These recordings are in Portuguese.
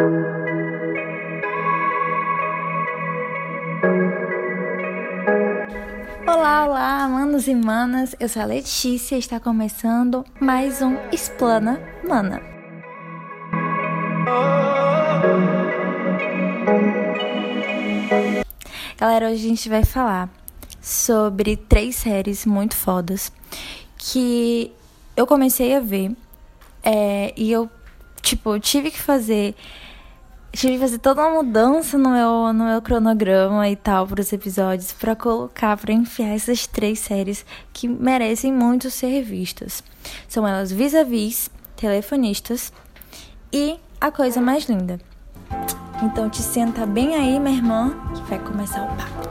Olá, olá, manos e manas. Eu sou a Letícia e está começando mais um Explana Mana. Galera, hoje a gente vai falar sobre três séries muito fodas que eu comecei a ver é, e eu, tipo, tive que fazer tive que fazer toda uma mudança no meu, no meu cronograma e tal para os episódios para colocar, para enfiar essas três séries que merecem muito ser vistas. São elas Vis-a-Vis, Telefonistas e A Coisa Mais Linda. Então te senta bem aí, minha irmã, que vai começar o papo.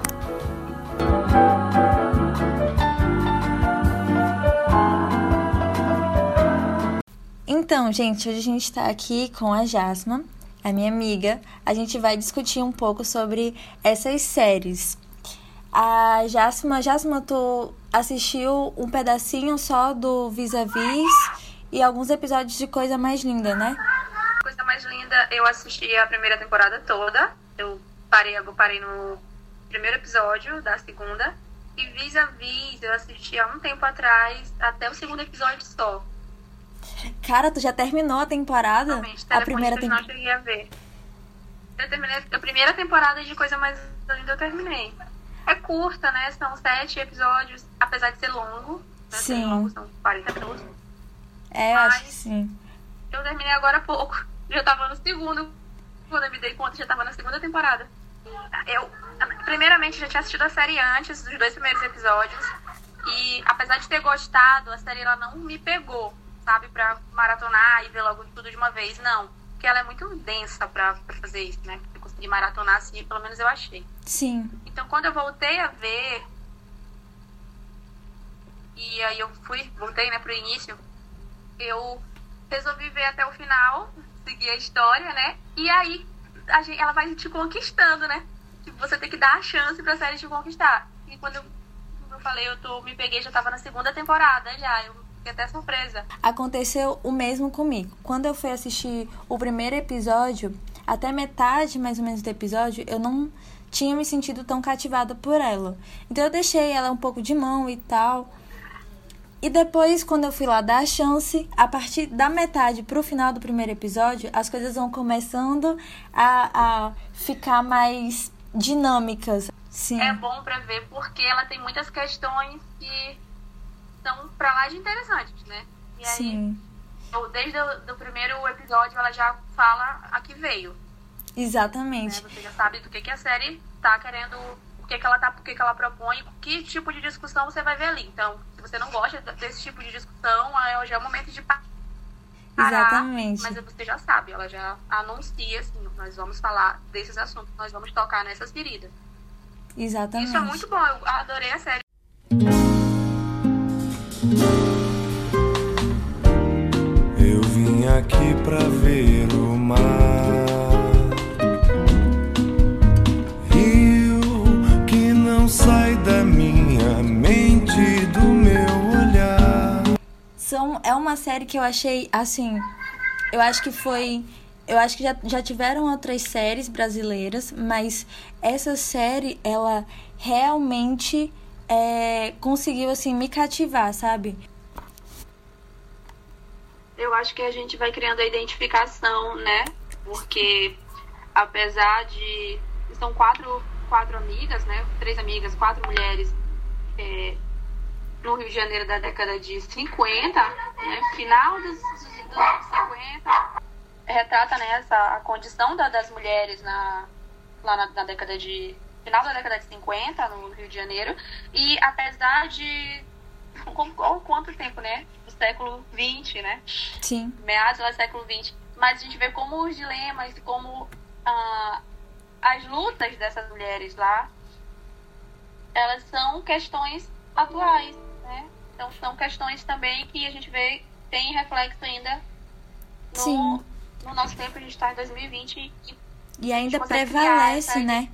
Então, gente, hoje a gente está aqui com a Jasma, a minha amiga, a gente vai discutir um pouco sobre essas séries. A Jasma, Jasma, tu assistiu um pedacinho só do Vis-a-Vis e alguns episódios de Coisa Mais Linda, né? Coisa Mais Linda, eu assisti a primeira temporada toda. Eu parei, eu parei no primeiro episódio da segunda. E Vis-a-Vis, eu assisti há um tempo atrás, até o segundo episódio só. Cara, tu já terminou a temporada? Realmente, a primeira temporada. Eu não cheguei a ver. Eu terminei a primeira temporada de Coisa Mais Linda, eu terminei. É curta, né? São sete episódios, apesar de ser longo. Né? Sim. Longo, são 40 minutos. É, eu acho que sim. Eu terminei agora há pouco. Já tava no segundo. Quando eu me dei conta, já tava na segunda temporada. Eu, primeiramente, já tinha assistido a série antes, dos dois primeiros episódios. E apesar de ter gostado, a série ela não me pegou sabe, pra maratonar e ver logo tudo de uma vez. Não, porque ela é muito densa pra, pra fazer isso, né? Pra conseguir maratonar, assim, pelo menos eu achei. Sim. Então, quando eu voltei a ver, e aí eu fui, voltei, né, pro início, eu resolvi ver até o final, seguir a história, né? E aí a gente, ela vai te conquistando, né? Você tem que dar a chance pra série te conquistar. E quando eu, eu falei, eu tô, me peguei, já tava na segunda temporada já. Eu fiquei até surpresa. Aconteceu o mesmo comigo. Quando eu fui assistir o primeiro episódio, até metade mais ou menos do episódio, eu não tinha me sentido tão cativada por ela. Então eu deixei ela um pouco de mão e tal. E depois, quando eu fui lá dar a chance, a partir da metade pro final do primeiro episódio, as coisas vão começando a, a ficar mais dinâmicas. Sim. É bom pra ver porque ela tem muitas questões que são pra lá de interessantes, né? E aí, Sim. desde o primeiro episódio, ela já fala a que veio. Exatamente. Né? Você já sabe do que, que a série tá querendo, o que, que ela tá, o que, que ela propõe, que tipo de discussão você vai ver ali. Então, se você não gosta desse tipo de discussão, aí já é o momento de parar. Exatamente. Mas você já sabe, ela já anuncia assim, nós vamos falar desses assuntos, nós vamos tocar nessas feridas. Exatamente. Isso é muito bom, eu adorei a série. Eu vim aqui pra ver o mar. Rio que não sai da minha mente, do meu olhar. São, é uma série que eu achei, assim, eu acho que foi. Eu acho que já, já tiveram outras séries brasileiras, mas essa série, ela realmente é, conseguiu, assim, me cativar, sabe? eu acho que a gente vai criando a identificação, né? Porque apesar de. São quatro, quatro amigas, né? Três amigas, quatro mulheres é, no Rio de Janeiro da década de 50, né? Final dos, dos anos 50. Retrata né, essa, a condição da, das mulheres na, lá na, na década de. Final da década de 50, no Rio de Janeiro. E apesar de. Com quanto tempo, né? século XX, né? Sim. Meados do século XX. Mas a gente vê como os dilemas, como ah, as lutas dessas mulheres lá, elas são questões atuais, né? Então são questões também que a gente vê tem reflexo ainda no, Sim. no nosso tempo, a gente está em 2020 e, E ainda prevalece, essa né?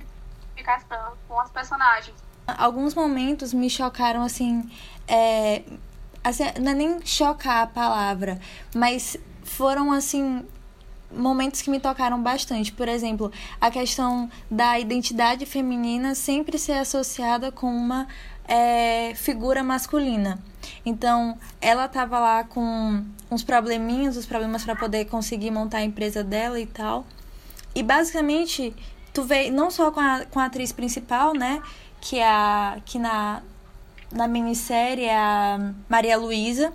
Identificação com as personagens. Alguns momentos me chocaram, assim, é, assim, não é nem chocar a palavra, mas foram, assim, momentos que me tocaram bastante. Por exemplo, a questão da identidade feminina sempre ser associada com uma é, figura masculina. Então, ela estava lá com uns probleminhas, os problemas para poder conseguir montar a empresa dela e tal. E basicamente, tu vê não só com a, com a atriz principal, né, que é a que na na minissérie é a Maria Luísa,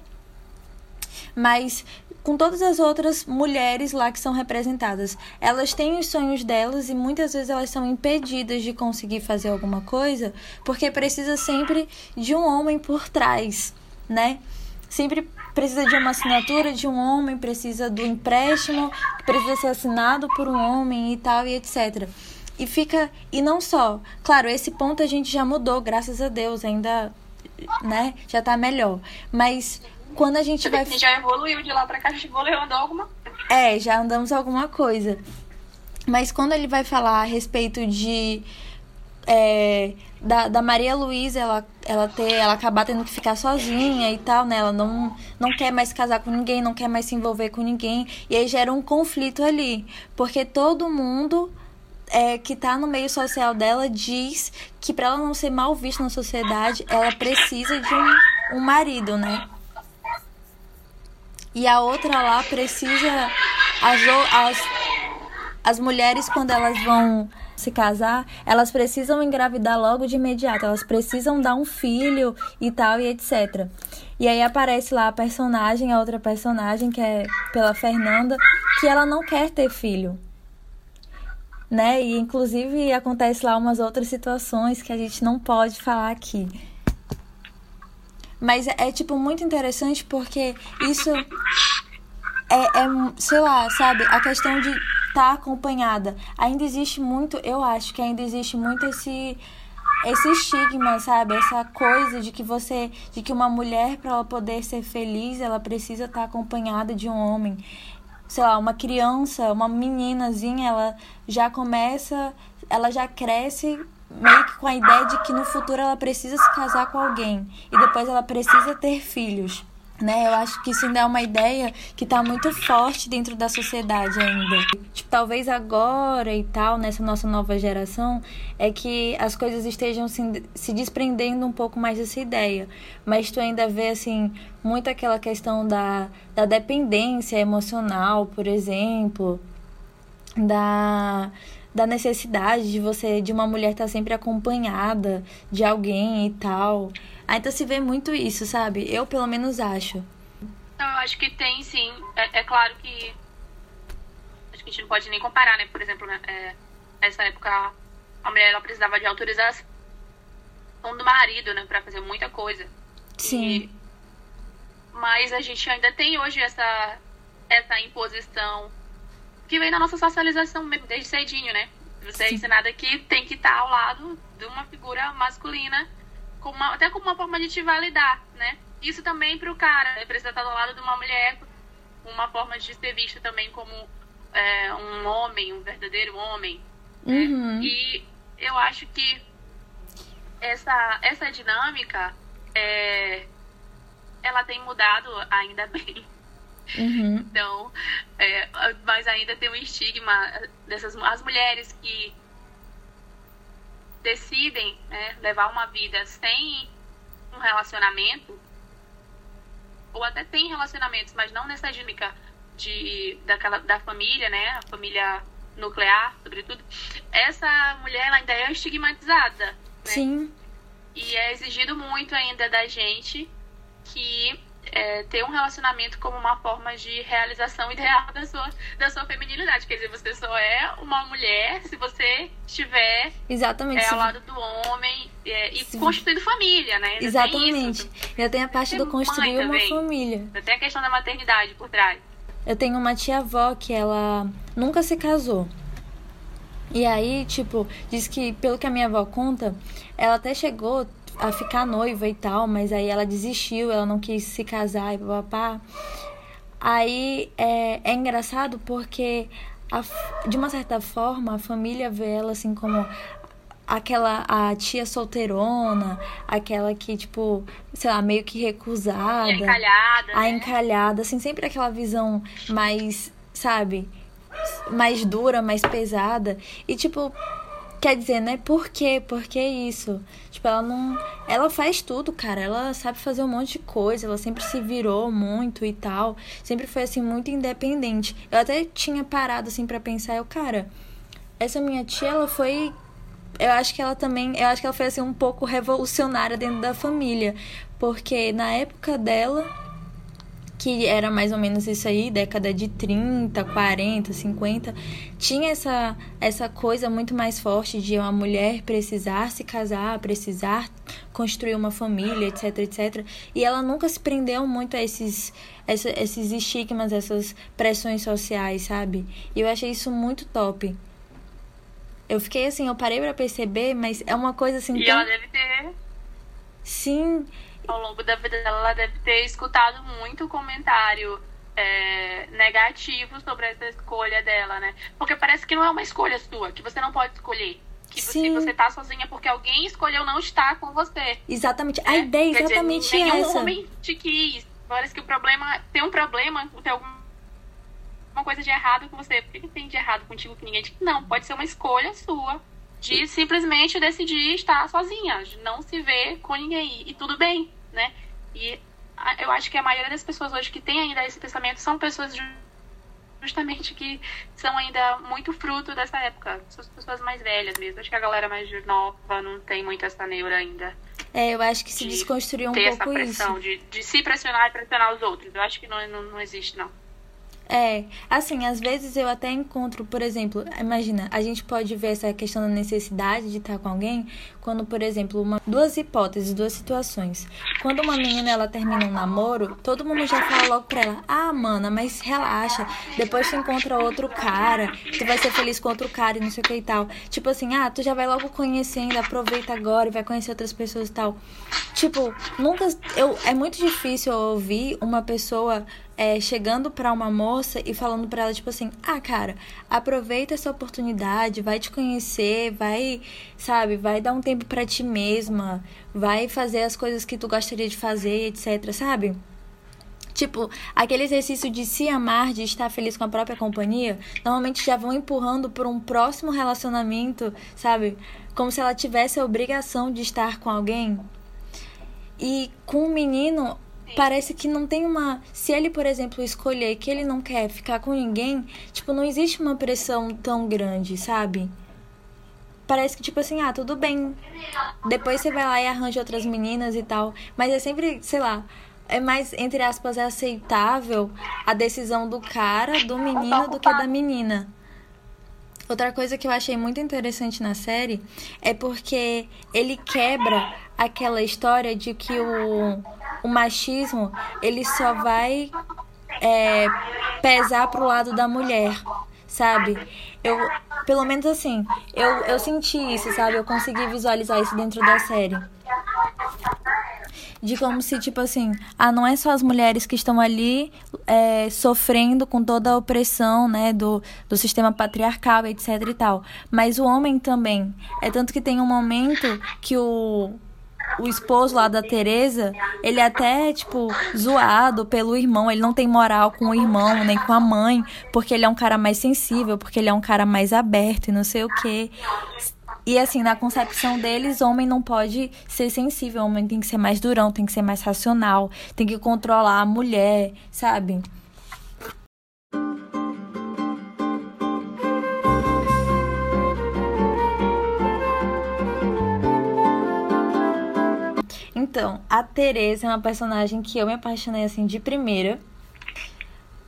mas com todas as outras mulheres lá que são representadas. Elas têm os sonhos delas e muitas vezes elas são impedidas de conseguir fazer alguma coisa porque precisa sempre de um homem por trás, né? Sempre precisa de uma assinatura de um homem, precisa do empréstimo, precisa ser assinado por um homem e tal e etc. E fica e não só, claro, esse ponto a gente já mudou, graças a Deus, ainda, né, já tá melhor. Mas quando a gente vai. A gente já evoluiu de lá pra cá, a gente evoluiu andou alguma É, já andamos alguma coisa. Mas quando ele vai falar a respeito de. É, da, da Maria Luísa, ela, ela, ter, ela acabar tendo que ficar sozinha e tal, né? Ela não, não quer mais casar com ninguém, não quer mais se envolver com ninguém. E aí gera um conflito ali. Porque todo mundo é, que tá no meio social dela diz que para ela não ser mal vista na sociedade, ela precisa de um, um marido, né? E a outra lá precisa. As, as, as mulheres, quando elas vão se casar, elas precisam engravidar logo de imediato, elas precisam dar um filho e tal, e etc. E aí aparece lá a personagem, a outra personagem, que é pela Fernanda, que ela não quer ter filho. Né? E inclusive acontece lá umas outras situações que a gente não pode falar aqui. Mas é, é, tipo, muito interessante porque isso é, é, sei lá, sabe? A questão de estar tá acompanhada. Ainda existe muito, eu acho que ainda existe muito esse esse estigma, sabe? Essa coisa de que você, de que uma mulher para ela poder ser feliz, ela precisa estar tá acompanhada de um homem. Sei lá, uma criança, uma meninazinha, ela já começa, ela já cresce meio que com a ideia de que no futuro ela precisa se casar com alguém e depois ela precisa ter filhos. Né? Eu acho que isso ainda é uma ideia que está muito forte dentro da sociedade ainda. Tipo, talvez agora e tal, nessa nossa nova geração, é que as coisas estejam se, se desprendendo um pouco mais dessa ideia. Mas tu ainda vê, assim, muito aquela questão da, da dependência emocional, por exemplo, da da necessidade de você, de uma mulher estar tá sempre acompanhada de alguém e tal. Ainda se vê muito isso, sabe? Eu pelo menos acho. Eu acho que tem sim. É, é claro que. Acho que a gente não pode nem comparar, né? Por exemplo, né? É, nessa época a mulher ela precisava de autorização do marido, né? Pra fazer muita coisa. Sim. E, mas a gente ainda tem hoje essa, essa imposição que vem da nossa socialização mesmo, desde cedinho, né? Você é ensinada que tem que estar ao lado de uma figura masculina, como uma, até como uma forma de te validar, né? Isso também para o cara, ele precisa estar ao lado de uma mulher, uma forma de ser visto também como é, um homem, um verdadeiro homem. Né? Uhum. E eu acho que essa, essa dinâmica, é, ela tem mudado ainda bem. Uhum. Então, é, mas ainda tem um estigma dessas as mulheres que decidem né, levar uma vida sem um relacionamento, ou até tem relacionamentos, mas não nessa dinâmica de, daquela, da família, né? A família nuclear, sobretudo. Essa mulher ela ainda é estigmatizada. Né? Sim. E é exigido muito ainda da gente que é, ter um relacionamento como uma forma de realização ideal da sua, da sua feminilidade. Quer dizer, você só é uma mulher se você estiver Exatamente, é, ao lado do homem é, e Sim. constituindo família, né? Exatamente. Tem Já tem a parte do construir uma também. família. Já tem a questão da maternidade por trás. Eu tenho uma tia-avó que ela nunca se casou. E aí, tipo, diz que, pelo que a minha avó conta, ela até chegou a ficar noiva e tal, mas aí ela desistiu, ela não quis se casar e papá. Aí é, é engraçado porque, a, de uma certa forma, a família vê ela assim como aquela a tia solteirona, aquela que, tipo, sei lá, meio que recusada. A encalhada. A né? encalhada, assim, sempre aquela visão mais, sabe? mais dura, mais pesada. E tipo, quer dizer, né? Por quê? Por que isso? Tipo, ela não. Ela faz tudo, cara. Ela sabe fazer um monte de coisa. Ela sempre se virou muito e tal. Sempre foi, assim, muito independente. Eu até tinha parado, assim, para pensar. Eu, cara, essa minha tia, ela foi. Eu acho que ela também. Eu acho que ela foi, assim, um pouco revolucionária dentro da família. Porque na época dela que era mais ou menos isso aí, década de 30, 40, 50, tinha essa, essa coisa muito mais forte de uma mulher precisar se casar, precisar construir uma família, etc, etc. E ela nunca se prendeu muito a esses, essa, esses estigmas, essas pressões sociais, sabe? E eu achei isso muito top. Eu fiquei assim, eu parei para perceber, mas é uma coisa assim. E tão... ela deve ter. Sim, ao longo da vida dela, ela deve ter escutado muito comentário é, negativo sobre essa escolha dela, né? Porque parece que não é uma escolha sua, que você não pode escolher. Que você, você tá sozinha porque alguém escolheu não estar com você. Exatamente. A né? ideia é exatamente dizer, nenhum essa. homem te quis. Parece que o problema. Tem um problema, tem alguma coisa de errado com você. Por que tem de errado contigo que ninguém te. Não, pode ser uma escolha sua de simplesmente decidir estar sozinha, de não se ver com ninguém. E tudo bem né? E eu acho que a maioria das pessoas hoje que tem ainda esse pensamento são pessoas justamente que são ainda muito fruto dessa época. São as pessoas mais velhas mesmo. Acho que a galera mais nova não tem muito essa neura ainda. É, eu acho que se de desconstruiu um pouco essa pressão, isso. De, de se pressionar e pressionar os outros. Eu acho que não, não, não existe, não. É, assim, às vezes eu até encontro, por exemplo, imagina, a gente pode ver essa questão da necessidade de estar com alguém quando, por exemplo, uma, duas hipóteses, duas situações. Quando uma menina ela termina um namoro, todo mundo já fala logo pra ela: "Ah, mana, mas relaxa, depois tu encontra outro cara, tu vai ser feliz com outro cara e não sei o que e tal". Tipo assim: "Ah, tu já vai logo conhecendo, aproveita agora e vai conhecer outras pessoas e tal". Tipo, nunca eu é muito difícil ouvir uma pessoa é, chegando para uma moça e falando para ela, tipo assim: ah, cara, aproveita essa oportunidade, vai te conhecer, vai, sabe, vai dar um tempo para ti mesma, vai fazer as coisas que tu gostaria de fazer, etc, sabe? Tipo, aquele exercício de se amar, de estar feliz com a própria companhia, normalmente já vão empurrando por um próximo relacionamento, sabe? Como se ela tivesse a obrigação de estar com alguém. E com o menino, Parece que não tem uma. Se ele, por exemplo, escolher que ele não quer ficar com ninguém, tipo, não existe uma pressão tão grande, sabe? Parece que, tipo assim, ah, tudo bem. Depois você vai lá e arranja outras meninas e tal. Mas é sempre, sei lá, é mais, entre aspas, é aceitável a decisão do cara, do menino, do que da menina. Outra coisa que eu achei muito interessante na série é porque ele quebra aquela história de que o o machismo ele só vai é, pesar pro lado da mulher, sabe? Eu, pelo menos assim, eu, eu senti isso, sabe? Eu consegui visualizar isso dentro da série. De como se, tipo assim, ah, não é só as mulheres que estão ali é, sofrendo com toda a opressão, né, do, do sistema patriarcal, etc e tal. Mas o homem também. É tanto que tem um momento que o, o esposo lá da Teresa, ele é até, tipo, zoado pelo irmão. Ele não tem moral com o irmão, nem com a mãe, porque ele é um cara mais sensível, porque ele é um cara mais aberto e não sei o quê. E assim, na concepção deles, homem não pode ser sensível, homem tem que ser mais durão, tem que ser mais racional, tem que controlar a mulher, sabe? Então, a Teresa é uma personagem que eu me apaixonei assim de primeira,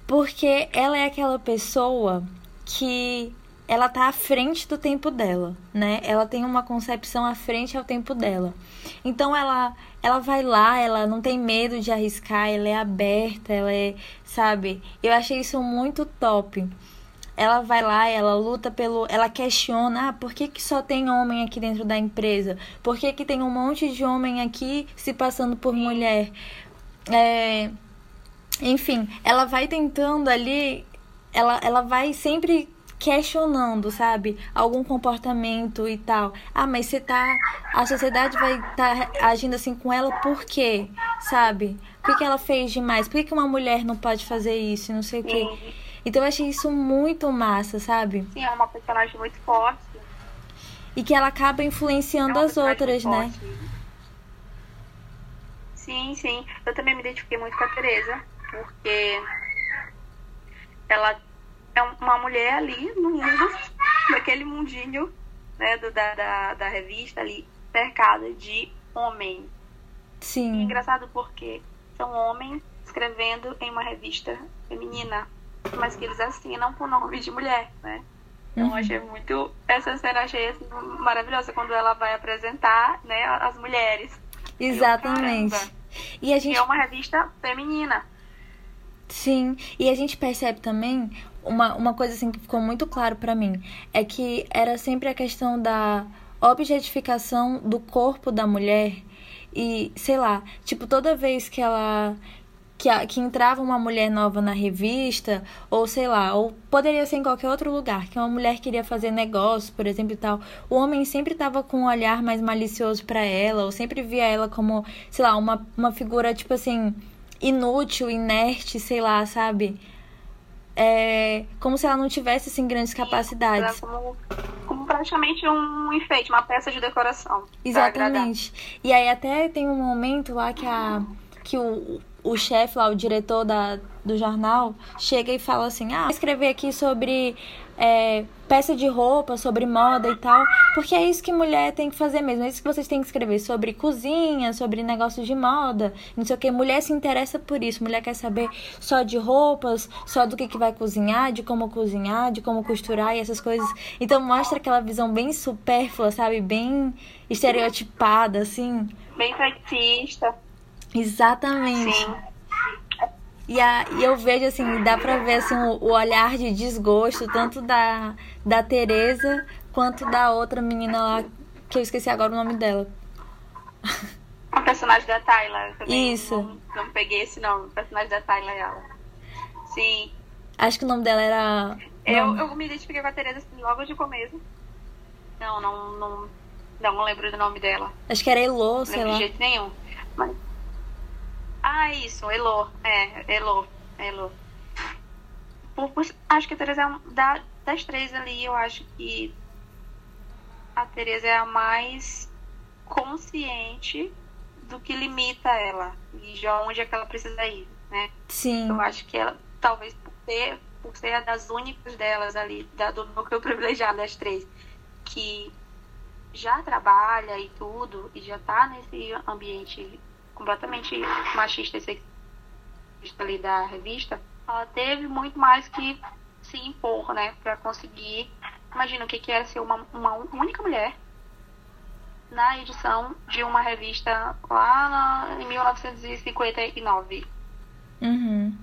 porque ela é aquela pessoa que ela tá à frente do tempo dela, né? Ela tem uma concepção à frente ao tempo dela. Então ela ela vai lá, ela não tem medo de arriscar, ela é aberta, ela é, sabe? Eu achei isso muito top ela vai lá, ela luta pelo. Ela questiona: ah, por que, que só tem homem aqui dentro da empresa? Por que, que tem um monte de homem aqui se passando por mulher? É, enfim, ela vai tentando ali, ela, ela vai sempre questionando, sabe? Algum comportamento e tal. Ah, mas você tá. A sociedade vai estar tá agindo assim com ela por quê? Sabe? O que, que ela fez demais? Por que, que uma mulher não pode fazer isso? Não sei o quê. Então eu achei isso muito massa, sabe? Sim, é uma personagem muito forte. E que ela acaba influenciando é as outras, né? Sim, sim. Eu também me identifiquei muito com a Teresa, porque ela é uma mulher ali no mundo, naquele mundinho né, do, da, da, da revista ali, cercada de homem. Sim. E é engraçado porque são homens escrevendo em uma revista feminina, mas que eles assinam com nome de mulher, né? Então uhum. achei muito. Essa cena achei assim, maravilhosa quando ela vai apresentar né, as mulheres. Exatamente. Eu, e a gente. E é uma revista feminina. Sim, e a gente percebe também uma, uma coisa assim que ficou muito claro para mim é que era sempre a questão da objetificação do corpo da mulher e sei lá, tipo toda vez que ela que, a, que entrava uma mulher nova na revista, ou sei lá, ou poderia ser em qualquer outro lugar, que uma mulher queria fazer negócio, por exemplo, e tal, o homem sempre estava com um olhar mais malicioso para ela, ou sempre via ela como, sei lá, uma, uma figura, tipo assim, inútil, inerte, sei lá, sabe? É, como se ela não tivesse assim grandes capacidades. Como, como, praticamente um enfeite, uma peça de decoração. Exatamente. E aí até tem um momento lá que a que o, o chefe lá, o diretor da, do jornal, chega e fala assim: Ah, escrever aqui sobre é, peça de roupa, sobre moda e tal, porque é isso que mulher tem que fazer mesmo, é isso que vocês têm que escrever sobre cozinha, sobre negócios de moda, não sei o que. Mulher se interessa por isso, mulher quer saber só de roupas, só do que, que vai cozinhar, de como cozinhar, de como costurar e essas coisas. Então mostra aquela visão bem supérflua, sabe? Bem estereotipada, assim. Bem sexista. Exatamente. Sim. E, a, e eu vejo assim, dá pra ver assim, o, o olhar de desgosto, tanto da, da Tereza quanto da outra menina lá, que eu esqueci agora o nome dela. A personagem da Tayla. Isso. Não, não, peguei esse nome. O personagem da Tayla é ela. Sim. Acho que o nome dela era. Eu, eu me identifiquei com a Tereza assim, logo de começo. Não, não, não. Não lembro do nome dela. Acho que era Elo, sei lá. De jeito nenhum. Mas ah, isso, Elo. É, Elo. Elo. Por, por, acho que a Tereza é da, das três ali, eu acho que a Tereza é a mais consciente do que limita ela e de onde é que ela precisa ir, né? Sim. Eu acho que ela, talvez por ter, por ser a das únicas delas ali, da, do núcleo privilegiado das três, que já trabalha e tudo, e já tá nesse ambiente completamente machista e sexista ali da revista, ela teve muito mais que se impor, né, para conseguir. Imagina o que, que é ser uma, uma única mulher na edição de uma revista lá na, em 1959. Uhum.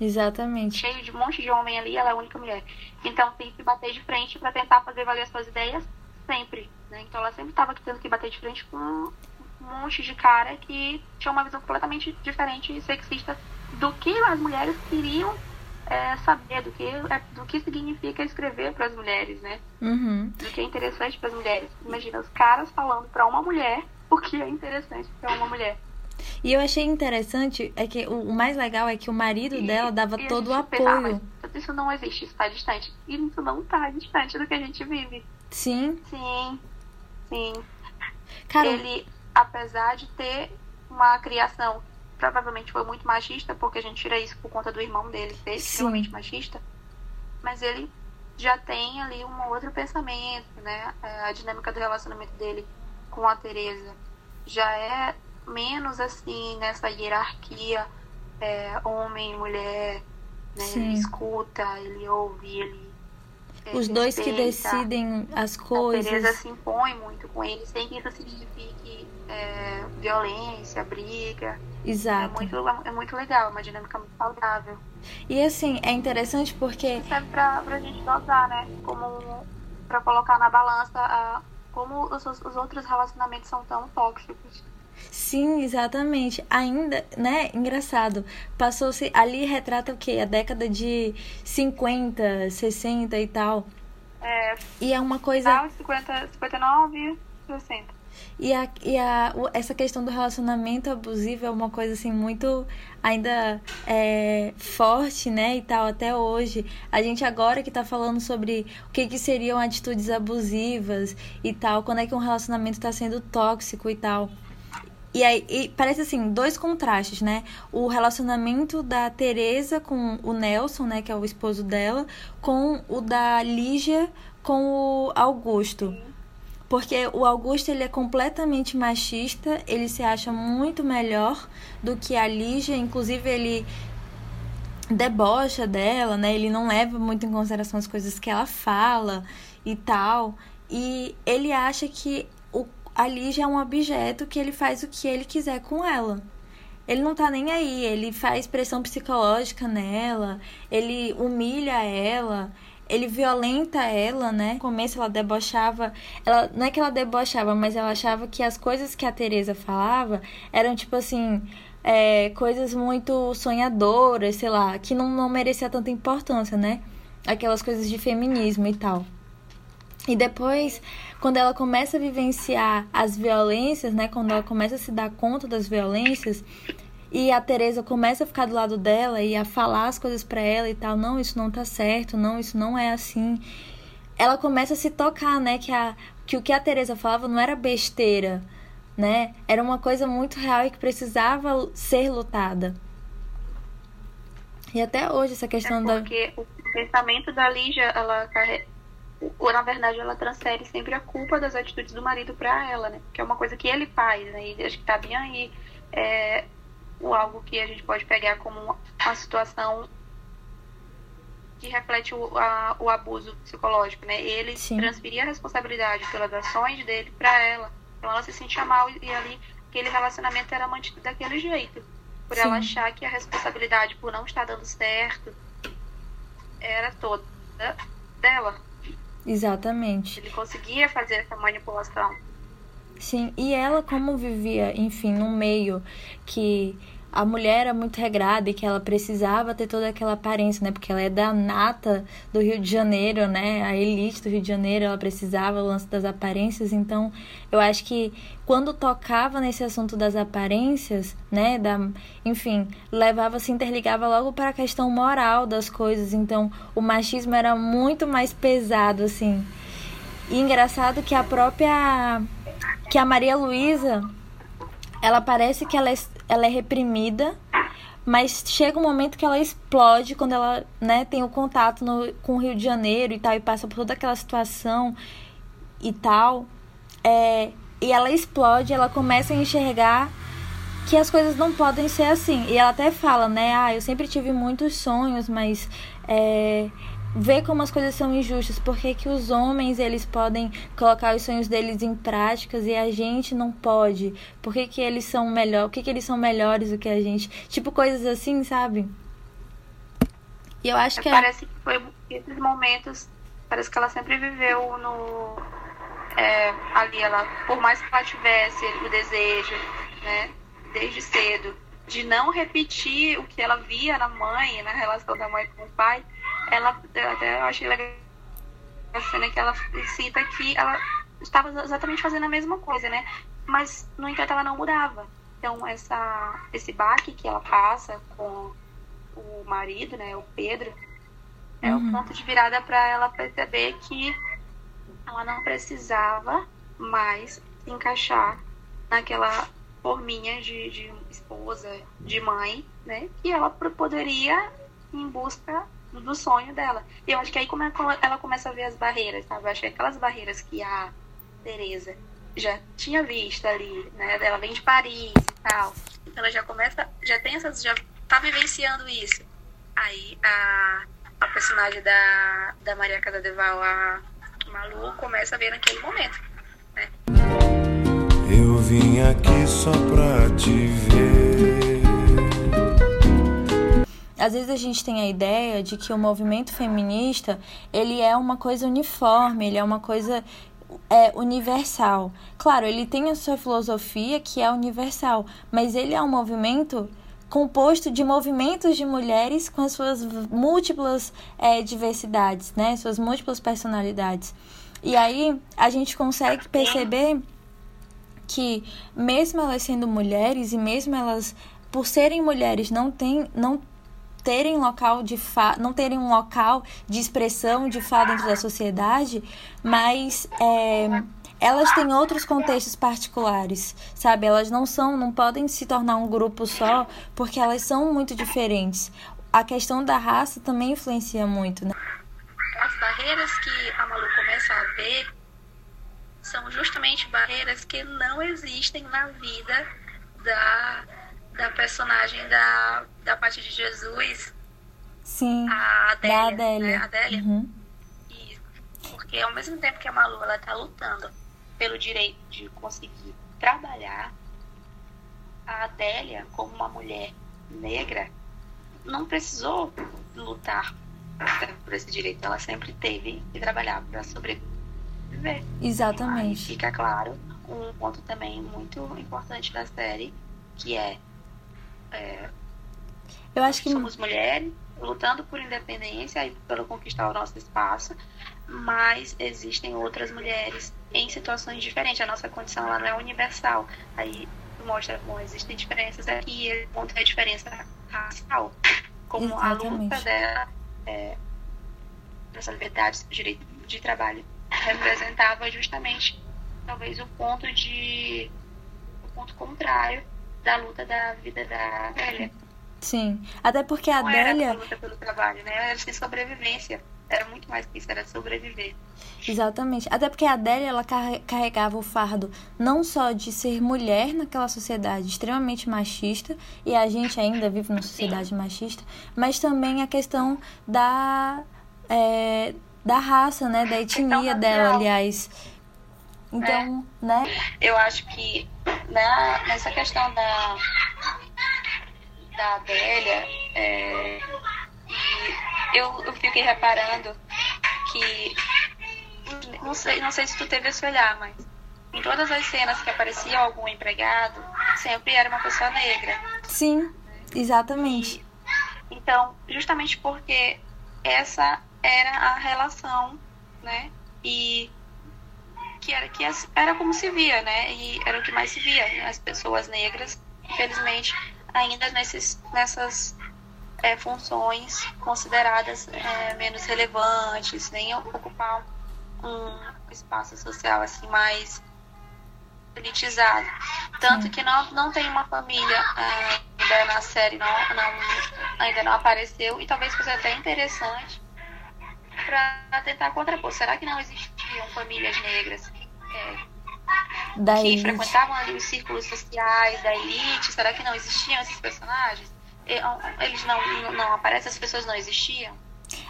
Exatamente. Cheio de um monte de homem ali, ela é a única mulher. Então tem que bater de frente para tentar fazer valer suas ideias sempre. Né? Então ela sempre estava tendo que bater de frente com um monte de cara que tinha uma visão completamente diferente e sexista do que as mulheres queriam é, saber, do que, é, do que significa escrever para as mulheres, né? Uhum. Do que é interessante para as mulheres. Imagina os caras falando para uma mulher o que é interessante para uma mulher. E eu achei interessante, é que o, mais legal é que o marido e, dela dava todo o apoio. Pensava, isso não existe, isso está distante. E isso não está distante do que a gente vive. Sim. Sim. Sim. Cara, ele apesar de ter uma criação provavelmente foi muito machista, porque a gente tira isso por conta do irmão dele ser extremamente machista, mas ele já tem ali um outro pensamento, né? É, a dinâmica do relacionamento dele com a Teresa já é menos assim nessa hierarquia é, homem mulher, né? Ele escuta, ele ouve, ele é, os dois que decidem as coisas. A Teresa se impõe muito com ele sem que isso signifique é, violência, briga. Exato. É muito, é muito legal, é uma dinâmica muito saudável. E assim, é interessante porque. Serve pra, pra gente dosar, né? Como pra colocar na balança a, como os, os outros relacionamentos são tão tóxicos. Sim, exatamente. Ainda, né? Engraçado. Passou-se. Ali retrata o quê? A década de 50, 60 e tal. É. E é uma coisa. Ah, 50, 59, 60. E, a, e a, essa questão do relacionamento abusivo é uma coisa assim muito ainda é, forte, né? E tal, até hoje. A gente agora que tá falando sobre o que, que seriam atitudes abusivas e tal, quando é que um relacionamento tá sendo tóxico e tal. E aí e parece assim, dois contrastes, né? O relacionamento da Teresa com o Nelson, né, que é o esposo dela, com o da Lígia com o Augusto. Porque o Augusto ele é completamente machista, ele se acha muito melhor do que a Lígia, inclusive ele debocha dela, né? Ele não leva muito em consideração as coisas que ela fala e tal. E ele acha que a Lígia é um objeto que ele faz o que ele quiser com ela. Ele não tá nem aí, ele faz pressão psicológica nela, ele humilha ela, ele violenta ela, né? No começo ela debochava, ela não é que ela debochava, mas ela achava que as coisas que a Teresa falava eram tipo assim, é, coisas muito sonhadoras, sei lá, que não, não merecia tanta importância, né? Aquelas coisas de feminismo e tal. E depois, quando ela começa a vivenciar as violências, né, quando ela começa a se dar conta das violências, e a Teresa começa a ficar do lado dela e a falar as coisas para ela e tal, não, isso não tá certo, não, isso não é assim. Ela começa a se tocar, né, que a que o que a Teresa falava não era besteira, né? Era uma coisa muito real e que precisava ser lutada. E até hoje essa questão é porque da o pensamento da Lígia, ela ou na verdade ela transfere sempre a culpa das atitudes do marido para ela, né? Que é uma coisa que ele faz, né? E acho que tá bem aí é, o algo que a gente pode pegar como uma situação que reflete o, a, o abuso psicológico, né? Ele Sim. transferia a responsabilidade pelas ações dele para ela. Então ela se sentia mal e ali aquele relacionamento era mantido daquele jeito. Por Sim. ela achar que a responsabilidade por não estar dando certo era toda dela. Exatamente. Ele conseguia fazer essa manipulação. Sim, e ela como vivia, enfim, num meio que a mulher era muito regrada e que ela precisava ter toda aquela aparência, né? Porque ela é da nata do Rio de Janeiro, né? A elite do Rio de Janeiro, ela precisava o lance das aparências. Então, eu acho que quando tocava nesse assunto das aparências, né? Da, enfim, levava, se interligava logo para a questão moral das coisas. Então, o machismo era muito mais pesado, assim. E engraçado que a própria. Que a Maria Luísa ela parece que ela é, ela é reprimida, mas chega um momento que ela explode quando ela né, tem o contato no, com o Rio de Janeiro e tal, e passa por toda aquela situação e tal. É, e ela explode, ela começa a enxergar que as coisas não podem ser assim. E ela até fala, né? Ah, eu sempre tive muitos sonhos, mas é, ver como as coisas são injustas, porque que os homens eles podem colocar os sonhos deles em práticas e a gente não pode? Por que, eles são melhor? Que, que eles são melhores do que a gente? Tipo coisas assim, sabe? E eu acho que é parece é... que foi esses momentos, parece que ela sempre viveu no é, ali ela, por mais que ela tivesse o desejo, né, desde cedo, de não repetir o que ela via na mãe, na relação da mãe com o pai, ela até eu achei legal a cena que ela cita que ela estava exatamente fazendo a mesma coisa, né? Mas, no entanto, ela não mudava. Então, essa, esse baque que ela passa com o marido, né, o Pedro, é uhum. o ponto de virada para ela perceber que ela não precisava mais se encaixar naquela forminha de, de esposa, de mãe, né? Que ela poderia em busca do sonho dela. E eu acho que aí como ela começa a ver as barreiras, sabe? Eu acho que aquelas barreiras que a Tereza já tinha visto ali, né? Ela vem de Paris e tal. Então ela já começa, já tem essas, já tá vivenciando isso. Aí a, a personagem da, da Maria Casadeval, a Malu, começa a ver naquele momento, né? Eu vim aqui só pra te Às vezes a gente tem a ideia de que o movimento feminista ele é uma coisa uniforme, ele é uma coisa é universal. Claro, ele tem a sua filosofia que é universal, mas ele é um movimento composto de movimentos de mulheres com as suas múltiplas é, diversidades, né? Suas múltiplas personalidades. E aí a gente consegue perceber que mesmo elas sendo mulheres e mesmo elas por serem mulheres não tem não terem local de fa não terem um local de expressão de fala dentro da sociedade, mas é, elas têm outros contextos particulares, sabe? Elas não são, não podem se tornar um grupo só, porque elas são muito diferentes. A questão da raça também influencia muito, né? As barreiras que a Malu começa a ver são justamente barreiras que não existem na vida da da personagem da, da parte de Jesus. Sim. A Adélia. Da Adélia. Né? Adélia. Uhum. Isso. Porque ao mesmo tempo que a Malu ela tá lutando pelo direito de conseguir trabalhar, a Adélia, como uma mulher negra, não precisou lutar por esse direito. Ela sempre teve que trabalhar para sobreviver. Exatamente. Aí fica claro um ponto também muito importante da série, que é é, eu acho que somos mulheres lutando por independência e pelo conquistar o nosso espaço, mas existem outras mulheres em situações diferentes. A nossa condição lá não é universal. Aí mostra como existem diferenças aqui contra a diferença racial, como Exatamente. a luta dela é, nessa liberdade, direito de trabalho representava justamente talvez o ponto de o ponto contrário da luta da vida da Adélia. Sim, até porque a Não Adélia. era luta pelo trabalho, né? Era de sobrevivência. Era muito mais que isso, era sobreviver. Exatamente. Até porque a Adélia ela carregava o fardo não só de ser mulher naquela sociedade extremamente machista, e a gente ainda vive numa sociedade Sim. machista, mas também a questão da, é, da raça, né? Da etnia dela, aliás. Então, é. né? Eu acho que na, nessa questão da, da Adélia, é, eu, eu fiquei reparando que não sei, não sei se tu teve esse olhar, mas em todas as cenas que aparecia algum empregado, sempre era uma pessoa negra. Sim, exatamente. E, então, justamente porque essa era a relação, né? E que era que era como se via, né? E era o que mais se via. Né? As pessoas negras, infelizmente, ainda nesses, nessas é, funções consideradas é, menos relevantes, nem ocupar um espaço social assim mais elitizado. Tanto que não, não tem uma família é, ainda na série, não, não, ainda não apareceu, e talvez fosse até interessante para tentar contrapor. Será que não existiam famílias negras é, que frequentavam ali os círculos sociais da elite? Será que não existiam esses personagens? Eles não, não aparecem, as pessoas não existiam?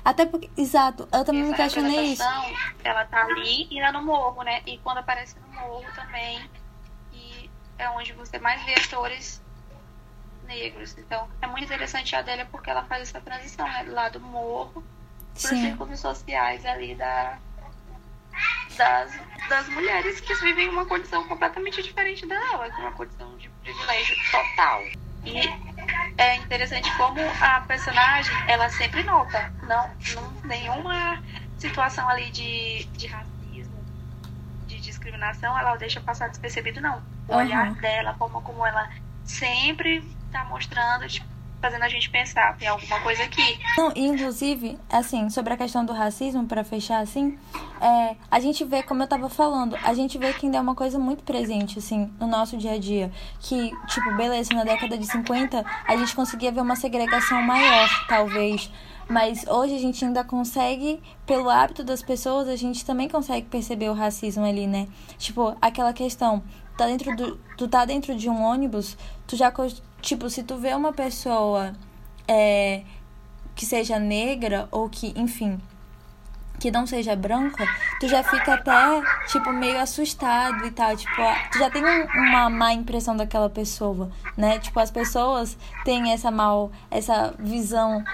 Até porque, exato, eu também me questionei isso. Ela tá ali e no morro, né? E quando aparece no morro também, e é onde você mais vê atores negros. Então, é muito interessante a Adélia porque ela faz essa transição, né? Lá do morro para os círculos sociais ali da, das, das mulheres que vivem uma condição completamente diferente dela, uma condição de privilégio total. E é interessante como a personagem, ela sempre nota, não, não nenhuma situação ali de, de racismo, de discriminação, ela deixa passar despercebido, não. O uhum. olhar dela, como, como ela sempre está mostrando, tipo, fazendo a gente pensar, tem alguma coisa aqui. Não, inclusive, assim, sobre a questão do racismo, para fechar assim, é, a gente vê, como eu tava falando, a gente vê que ainda é uma coisa muito presente, assim, no nosso dia a dia. Que, tipo, beleza, na década de 50 a gente conseguia ver uma segregação maior, talvez. Mas hoje a gente ainda consegue, pelo hábito das pessoas, a gente também consegue perceber o racismo ali, né? Tipo, aquela questão, tá dentro do, tu tá dentro de um ônibus, tu já Tipo, se tu vê uma pessoa é, que seja negra ou que, enfim, que não seja branca, tu já fica até, tipo, meio assustado e tal. Tipo, tu já tem uma má impressão daquela pessoa, né? Tipo, as pessoas têm essa mal, essa visão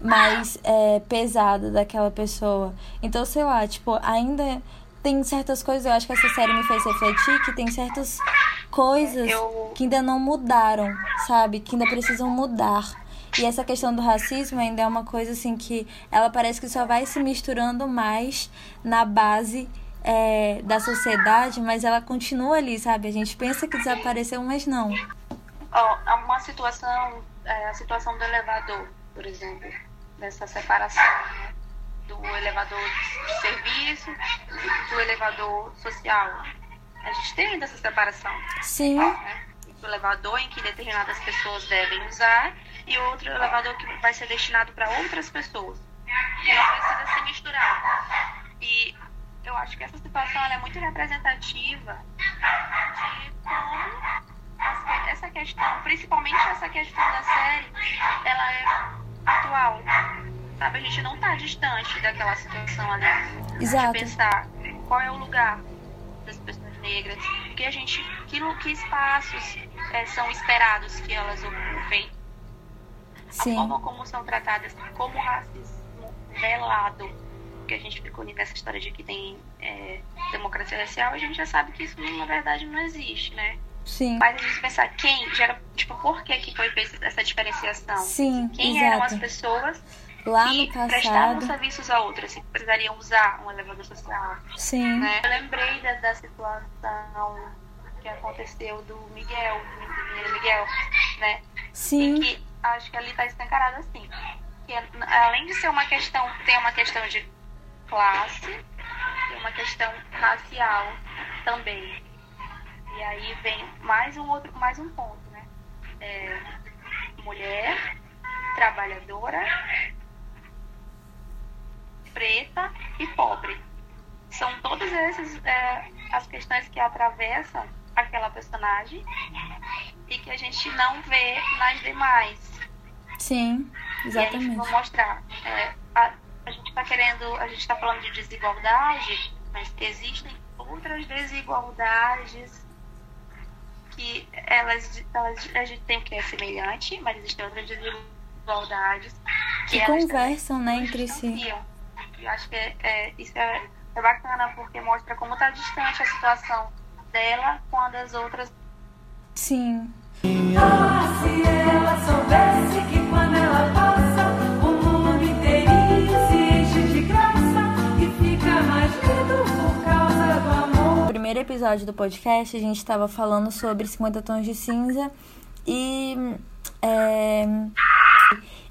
mais é, pesada daquela pessoa. Então, sei lá, tipo, ainda tem certas coisas, eu acho que essa série me fez refletir que tem certas coisas eu... que ainda não mudaram, sabe? Que ainda precisam mudar. E essa questão do racismo ainda é uma coisa assim que ela parece que só vai se misturando mais na base é, da sociedade, mas ela continua ali, sabe? A gente pensa que desapareceu, mas não. Ó, uma situação, é, a situação do elevador, por exemplo, dessa separação né? Do elevador de serviço do elevador social. A gente tem ainda essa separação. Sim. Né? O elevador em que determinadas pessoas devem usar e outro elevador que vai ser destinado para outras pessoas. Não precisa se misturar. E eu acho que essa situação é muito representativa de como essa questão, principalmente essa questão da série, ela é atual. Sabe, a gente não está distante daquela situação ali. Exato. De pensar qual é o lugar das pessoas negras, que a gente, que, que espaços é, são esperados que elas ocupem, Sim. a forma como são tratadas, como racismo velado, que a gente ficou nessa história de que tem é, democracia racial, a gente já sabe que isso na verdade não existe, né? Sim. Mas a gente pensar quem gera, tipo, por que, que foi feita essa diferenciação? Sim, quem exato. eram as pessoas Lá que no passado. prestavam serviços a outras, que precisariam usar um elevador social. Sim. Né? Eu lembrei da, da situação que aconteceu do Miguel, do menino Miguel, né? Sim. E que acho que ali está escancarado assim. Que além de ser uma questão, tem uma questão de classe, tem uma questão racial também. E aí vem mais um outro, mais um ponto, né? É, mulher, trabalhadora, preta e pobre. São todas essas é, as questões que atravessam aquela personagem e que a gente não vê nas demais. Sim, E exatamente. vai mostrar. É, a, a gente está querendo, a gente está falando de desigualdade, mas existem outras desigualdades que elas, elas a gente tem o que é semelhante, mas existem outras desigualdades Que elas conversam, né, entre si. E eu acho que é, é- isso é, é bacana porque mostra como está distante a situação dela com a das outras Sim. Ah, se ela soubesse que quando ela passa, o mundo inteirinho se enche de graça e fica mais lindo por causa do amor. No primeiro episódio do podcast, a gente estava falando sobre 50 tons de cinza e. É,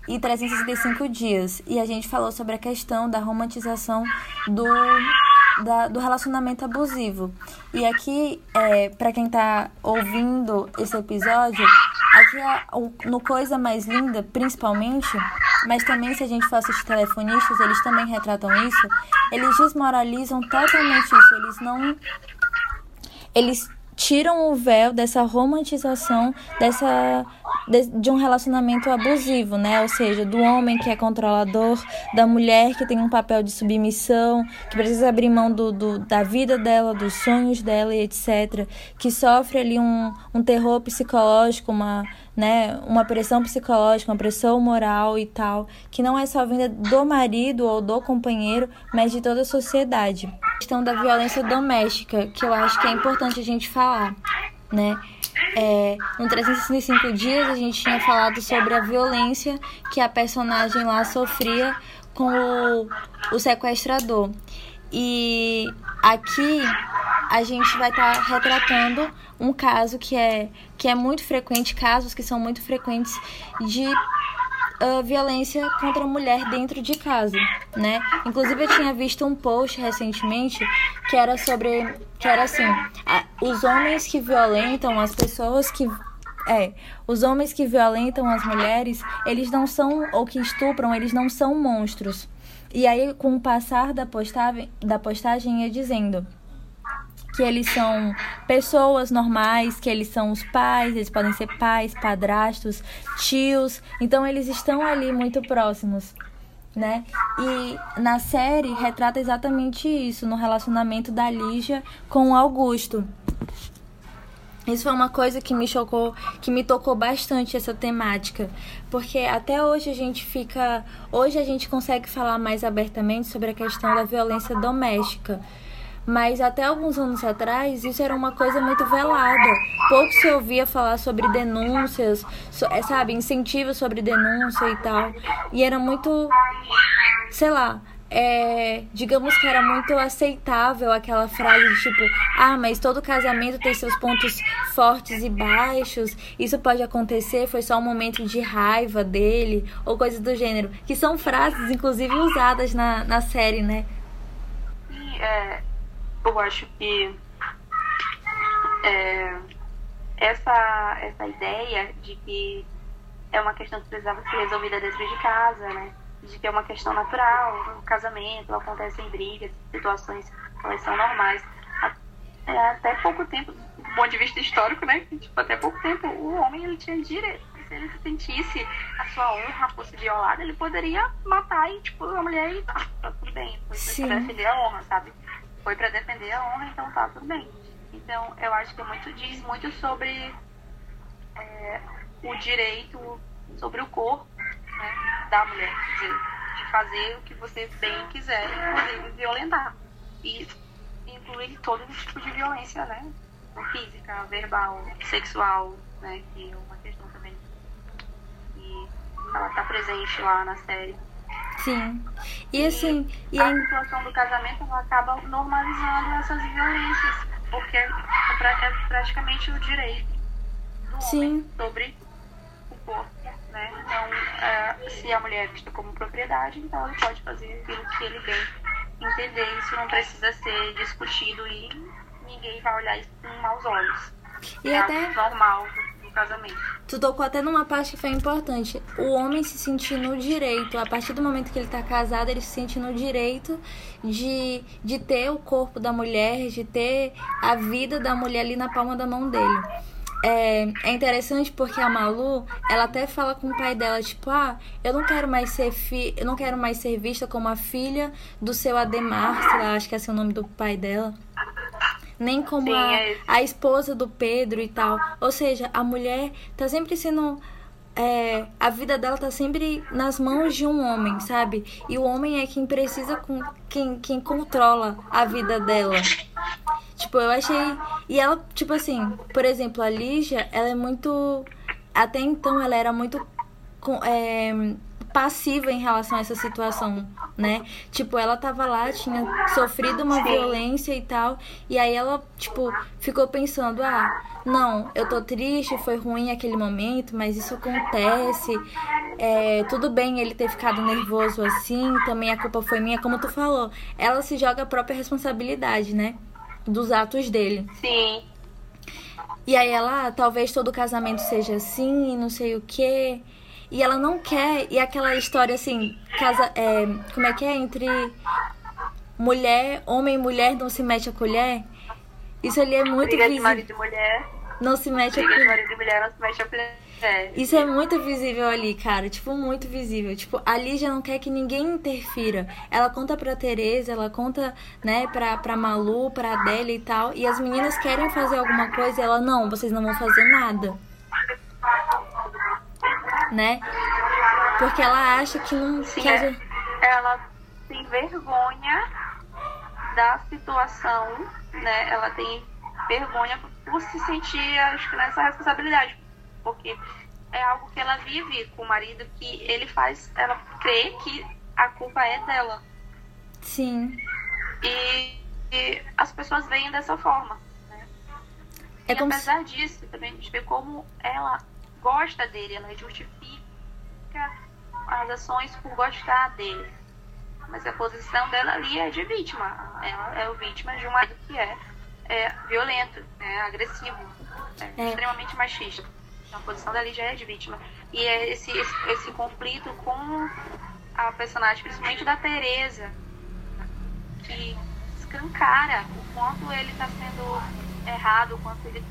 e 365 dias. E a gente falou sobre a questão da romantização do, da- do relacionamento abusivo. E aqui, é, para quem tá ouvindo esse episódio, aqui é no Coisa Mais Linda, principalmente, mas também se a gente for assistir telefonistas, eles também retratam isso, eles desmoralizam totalmente isso. Eles não eles tiram o véu dessa romantização dessa de, de um relacionamento abusivo, né? Ou seja, do homem que é controlador, da mulher que tem um papel de submissão, que precisa abrir mão do, do- da vida dela, dos sonhos dela e etc. Que sofre ali um, um terror psicológico, uma, né, uma pressão psicológica, uma pressão moral e tal, que não é só vinda do marido ou do companheiro, mas de toda a sociedade. A questão da violência doméstica, que eu acho que é importante a gente falar, né? É, no 365 dias a gente tinha falado sobre a violência que a personagem lá sofria com o, o sequestrador. E aqui a gente vai estar retratando um caso que é, que é muito frequente, casos que são muito frequentes de ah, violência contra a mulher dentro de casa, né? Inclusive eu tinha visto um post recentemente que era sobre que era assim, a- os homens que violentam as pessoas que é, os homens que violentam as mulheres, eles não são ou que estupram, eles não são monstros. E aí com o passar da postagem, da postagem ia dizendo que eles são pessoas normais, que eles são os pais, eles podem ser pais, padrastos, tios, então eles estão ali muito próximos, né? E na série retrata exatamente isso, no relacionamento da Lígia com o Augusto. Isso foi uma coisa que me chocou, que me tocou bastante essa temática, porque até hoje a gente fica, hoje a gente consegue falar mais abertamente sobre a questão da violência doméstica. Mas até alguns anos atrás, isso era uma coisa muito velada. Pouco se ouvia falar sobre denúncias, é, sabe, incentivos sobre denúncia e tal. E era muito, sei lá, é, digamos que era muito aceitável aquela frase de tipo, ah, mas todo casamento tem seus pontos fortes e baixos, isso pode acontecer, foi só um momento de raiva dele, ou coisas do gênero, que são frases, inclusive, usadas na, na série, né? Sim, é, eu acho que é, essa, essa ideia de que é uma questão que precisava ser resolvida dentro de casa, né? De que é uma questão natural, no casamento acontecem brigas, situações elas são normais. Até pouco tempo, do ponto de vista histórico, né? Tipo, até pouco tempo o homem ele tinha direito. Se ele se sentisse a sua honra fosse violada, ele poderia matar e, tipo, a mulher e tá, tá tudo bem. Pra defender a honra, sabe? Foi pra defender a honra, então tá tudo bem. Então, eu acho que muito diz muito sobre é, o direito sobre o corpo né, da mulher, dizer, de fazer o que você bem quiser, inclusive violentar. E inclui todo tipo de violência, né? Física, verbal, sexual, né? Que é uma questão também. E ela tá presente lá na série. Sim. E assim, e a é, situação do casamento ela acaba normalizando essas violências, porque é, é praticamente o direito do homem Sim. sobre o corpo, né? Então, é, se a mulher é vista como propriedade, então ele pode fazer aquilo que ele bem entender. Isso não precisa ser discutido e ninguém vai olhar isso com maus olhos. E é até- normal casamento. Tu tocou até numa parte que foi importante. O homem se sentir no direito, a partir do momento que ele tá casado, ele se sente no direito de, de ter o corpo da mulher, de ter a vida da mulher ali na palma da mão dele. É, é interessante porque a Malu, ela até fala com o pai dela, tipo, ah, eu não quero mais ser fi eu não quero mais ser vista como a filha do seu Ademar, sei lá, acho que é esse o nome do pai dela nem como Sim, a, é a esposa do Pedro e tal. Ou seja, a mulher tá sempre sendo. é, a vida dela tá sempre nas mãos de um homem, sabe? E o homem é quem precisa, com, quem, quem controla a vida dela. Tipo, eu achei. E ela, tipo assim, por exemplo, a Lígia, ela é muito. Até então ela era muito com- é, passiva em relação a essa situação, né? Tipo, ela tava lá, tinha sofrido uma violência e tal, e aí ela, tipo, ficou pensando, ah, não, eu tô triste, foi ruim aquele momento, mas isso acontece. É, tudo bem ele ter ficado nervoso assim, também a culpa foi minha, como tu falou. Ela se joga a própria responsabilidade, né? Dos atos dele. Sim, E aí ela, ah, talvez todo casamento seja assim, não sei o quê. E ela não quer. E aquela história assim, casa, é, como é que é? Entre mulher, homem e mulher não se mete a colher. Isso ali é muito briga visível. marido e mulher, Não se mete a briga de colher. marido e mulher não se mexe a colher. Isso é muito visível ali, cara. Tipo, muito visível. Tipo, a Lígia não quer que ninguém interfira. Ela conta pra Tereza, ela conta, né, pra, pra Malu, pra Adélia e tal. E as meninas querem fazer alguma coisa e ela, não, vocês não vão fazer nada. Né? Porque ela acha que não. Sim, que é. ela tem vergonha da situação, né? Ela tem vergonha por se sentir, acho que nessa responsabilidade, porque é algo que ela vive com o marido que ele faz, ela crê que a culpa é dela Sim. e, e as pessoas veem dessa forma, né? É e como se- apesar disso, também a gente vê como ela gosta dele, ela justifica as ações por gostar dele. Mas a posição dela ali é de vítima. Ela é o vítima de um marido que é, é violento, é agressivo, é, É. extremamente machista. Então a posição dela já é de vítima. E é esse, esse, esse conflito com a personagem, principalmente da Teresa, que escancara o quanto ele está sendo errado, o quanto ele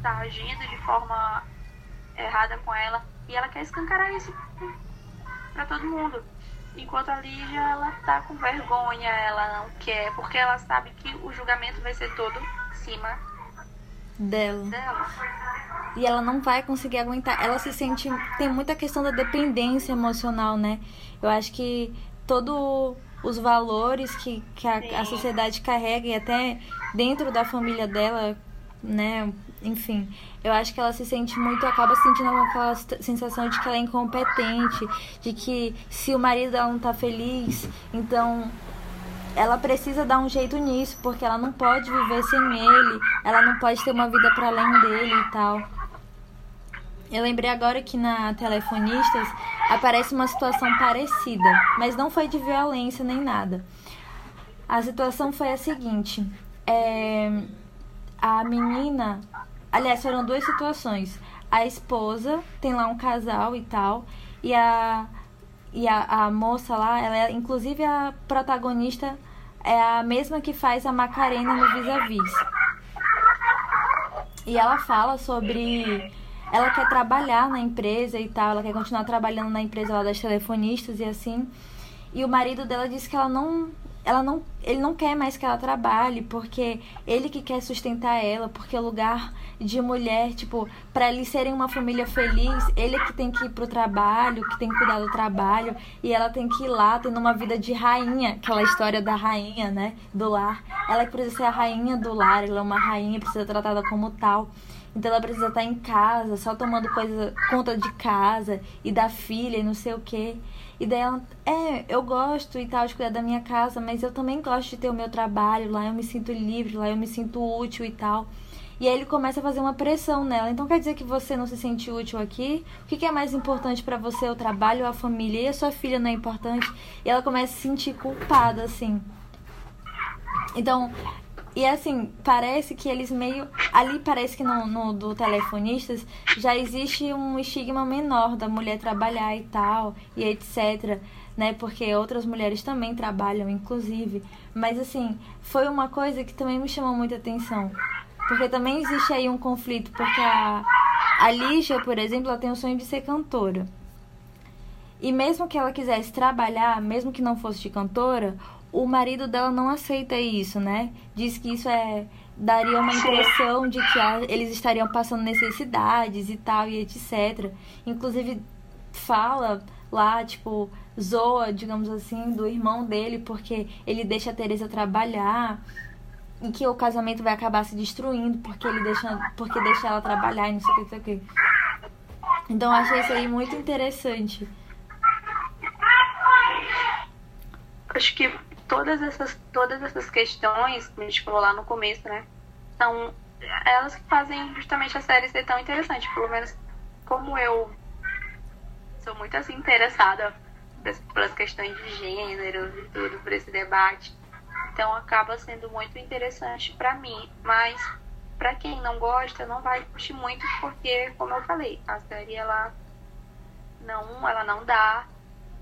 está agindo de forma errada com ela. E ela quer escancarar isso para todo mundo. Enquanto a Lígia, ela tá com vergonha, ela não quer, porque ela sabe que o julgamento vai ser todo em cima dela. dela. E ela não vai conseguir aguentar. Ela se sente. Tem muita questão da dependência emocional, né? Eu acho que todos os valores que, que a, a sociedade carrega e até dentro da família dela, né? Enfim, eu acho que ela se sente muito, acaba sentindo aquela sensação de que ela é incompetente, de que se o marido dela não tá feliz, então ela precisa dar um jeito nisso, porque ela não pode viver sem ele, ela não pode ter uma vida para além dele e tal. Eu lembrei agora que na Telefonistas aparece uma situação parecida, mas não foi de violência nem nada. A situação foi a seguinte: é, a menina. Aliás, foram duas situações. A esposa tem lá um casal e tal, e a, e a, a moça lá, ela é, inclusive a protagonista é a mesma que faz a Macarena no Vis-a-Vis. -vis. E ela fala sobre ela quer trabalhar na empresa e tal, ela quer continuar trabalhando na empresa lá das telefonistas e assim. E o marido dela disse que ela não ela não, ele não quer mais que ela trabalhe, porque ele que quer sustentar ela, porque o lugar de mulher, tipo, para eles serem uma família feliz, ele que tem que ir pro trabalho, que tem que cuidar do trabalho, e ela tem que ir lá tendo uma vida de rainha, aquela história da rainha, né, do lar. Ela que precisa ser a rainha do lar, ela é uma rainha, precisa ser tratada como tal. Então ela precisa estar em casa, só tomando coisa, conta de casa e da filha e não sei o quê. E daí ela, é, eu gosto e tal de cuidar da minha casa, mas eu também gosto de ter o meu trabalho, lá eu me sinto livre, lá eu me sinto útil e tal. E aí ele começa a fazer uma pressão nela. Então quer dizer que você não se sente útil aqui? O que, que é mais importante para você, o trabalho a família? E a sua filha não é importante? E ela começa a se sentir culpada, assim. Então, e assim, parece que eles meio. Ali parece que no, no do telefonistas já existe um estigma menor da mulher trabalhar e tal, e etc. Né? Porque outras mulheres também trabalham, inclusive. Mas assim, foi uma coisa que também me chamou muita atenção. Porque também existe aí um conflito, porque a, a Lígia, por exemplo, ela tem o sonho de ser cantora. E mesmo que ela quisesse trabalhar, mesmo que não fosse de cantora, o marido dela não aceita isso, né? Diz que isso é daria uma impressão de que eles estariam passando necessidades e tal e etc. Inclusive fala lá, tipo, zoa, digamos assim, do irmão dele porque ele deixa a Teresa trabalhar e que o casamento vai acabar se destruindo porque ele deixa porque deixa ela trabalhar e não sei o que, não sei o que. Então achei isso aí muito interessante. Acho que todas essas, todas essas questões que a gente falou lá no começo, né? São elas que fazem justamente a série ser tão interessante. Pelo menos como eu sou muito assim interessada pelas questões de gênero e tudo, por esse debate. Então acaba sendo muito interessante para mim. Mas para quem não gosta, não vai curtir muito, porque, como eu falei, a série ela não, ela não dá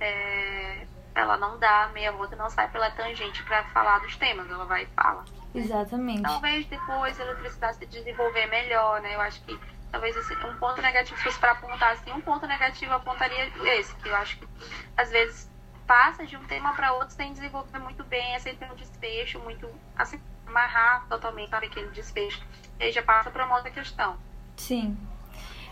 é, ela não dá meia volta, não sai pela tangente para falar dos temas, ela vai e fala. Exatamente. Talvez depois a eletricidade se desenvolver melhor, né? Eu acho que talvez esse, um ponto negativo fosse para apontar assim, um ponto negativo apontaria esse, que eu acho que às vezes passa de um tema para outro sem desenvolver muito bem, é sempre um desfecho muito assim, amarrar totalmente aquele desfecho. E aí já passa para uma outra questão. Sim.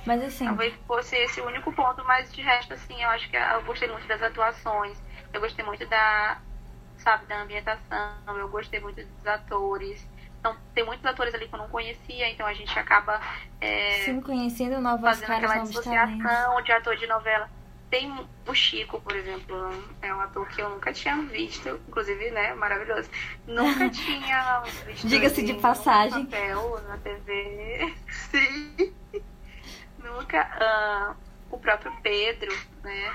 Mas assim. Talvez fosse esse o único ponto, mas de resto, assim, eu acho que eu gostei muito das atuações eu gostei muito da, sabe, da ambientação, eu gostei muito dos atores. Então, tem muitos atores ali que eu não conhecia, então a gente acaba é, Sim, conhecendo novas fazendo caras, aquela dissociação de ator de novela. Tem o Chico, por exemplo, é um ator que eu nunca tinha visto, inclusive, né, maravilhoso. Nunca tinha visto Diga-se de em passagem. papel na TV. Sim. nunca. ah, o próprio Pedro, né?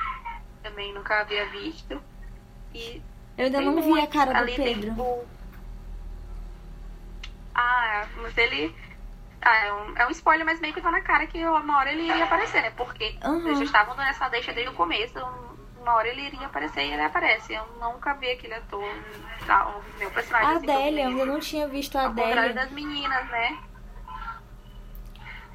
Também nunca havia visto. E Eu ainda não vi a cara do Pedro. o- Ah, mas ele. Ah, é um, é um spoiler, mas meio que tá na cara que uma hora ele iria aparecer, né? Porque Aham. eles já estavam nessa deixa desde o começo. Uma hora ele iria aparecer e ele aparece. Eu nunca vi aquele ator, tá, o meu personagem. A assim, Adélia, eu não tinha visto a Ao contrário Adélia. das meninas, né?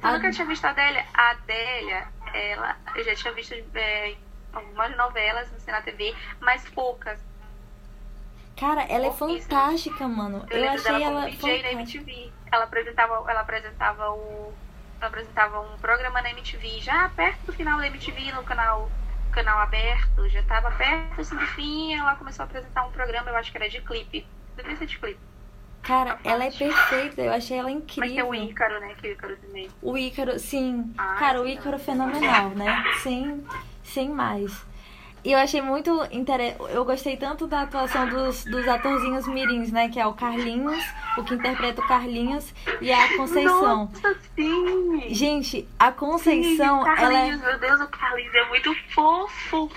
Eu nunca tinha visto a Adélia. A Adélia, ela, eu já tinha visto é, algumas novelas na TV, mas poucas. Cara, ela é fantástica, mano. Eu, Eu achei dela ela DJ na. MTV. Ela apresentava, ela apresentava o. Ela apresentava um programa na MTV, já perto do final da MTV, no canal, canal aberto, já tava perto assim do fim, ela começou a apresentar um programa, eu acho que era de clipe. Devia ser de clipe. Cara, ela é perfeita, eu achei ela Mas tem incrível. o Ícaro, né? Que o Ícaro também. O Ícaro, sim. Ai, Cara, o sim. Ícaro é fenomenal, né? Sem, sem mais. E eu achei muito interessante. Eu gostei tanto da atuação dos, dos atorzinhos mirins, né? Que é o Carlinhos, o que interpreta o Carlinhos, e a Conceição. Nossa, sim! Gente, a Conceição, Sim, ela é. Meu Deus, o Carlinhos é muito fofo.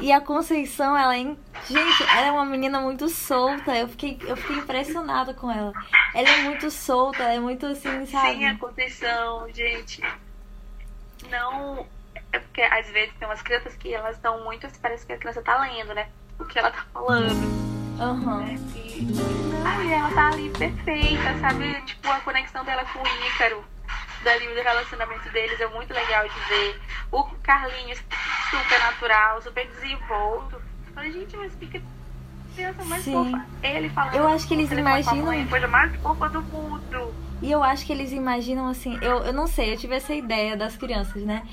E a Conceição, ela é. Gente, ela é uma menina muito solta. Eu fiquei, eu fiquei impressionada com ela. Ela é muito solta, ela é muito assim, sabe? Sim, a Conceição, gente. Não. É porque às vezes tem umas crianças que elas estão muito. Parece que a criança tá lendo, né? O que ela tá falando. Aham. né? E aí ela tá ali perfeita, sabe? Tipo, a conexão dela com o Ícaro, dali do relacionamento deles é muito legal de ver. O Carlinhos, super natural, super desenvolto. Eu Falei, gente, mas que criança mais Sim. fofa. Ele falando. Eu acho que eles imaginam- mãe, coisa mais fofa do mundo. E eu acho que eles imaginam assim, eu, eu não sei, eu tive essa ideia das crianças, né?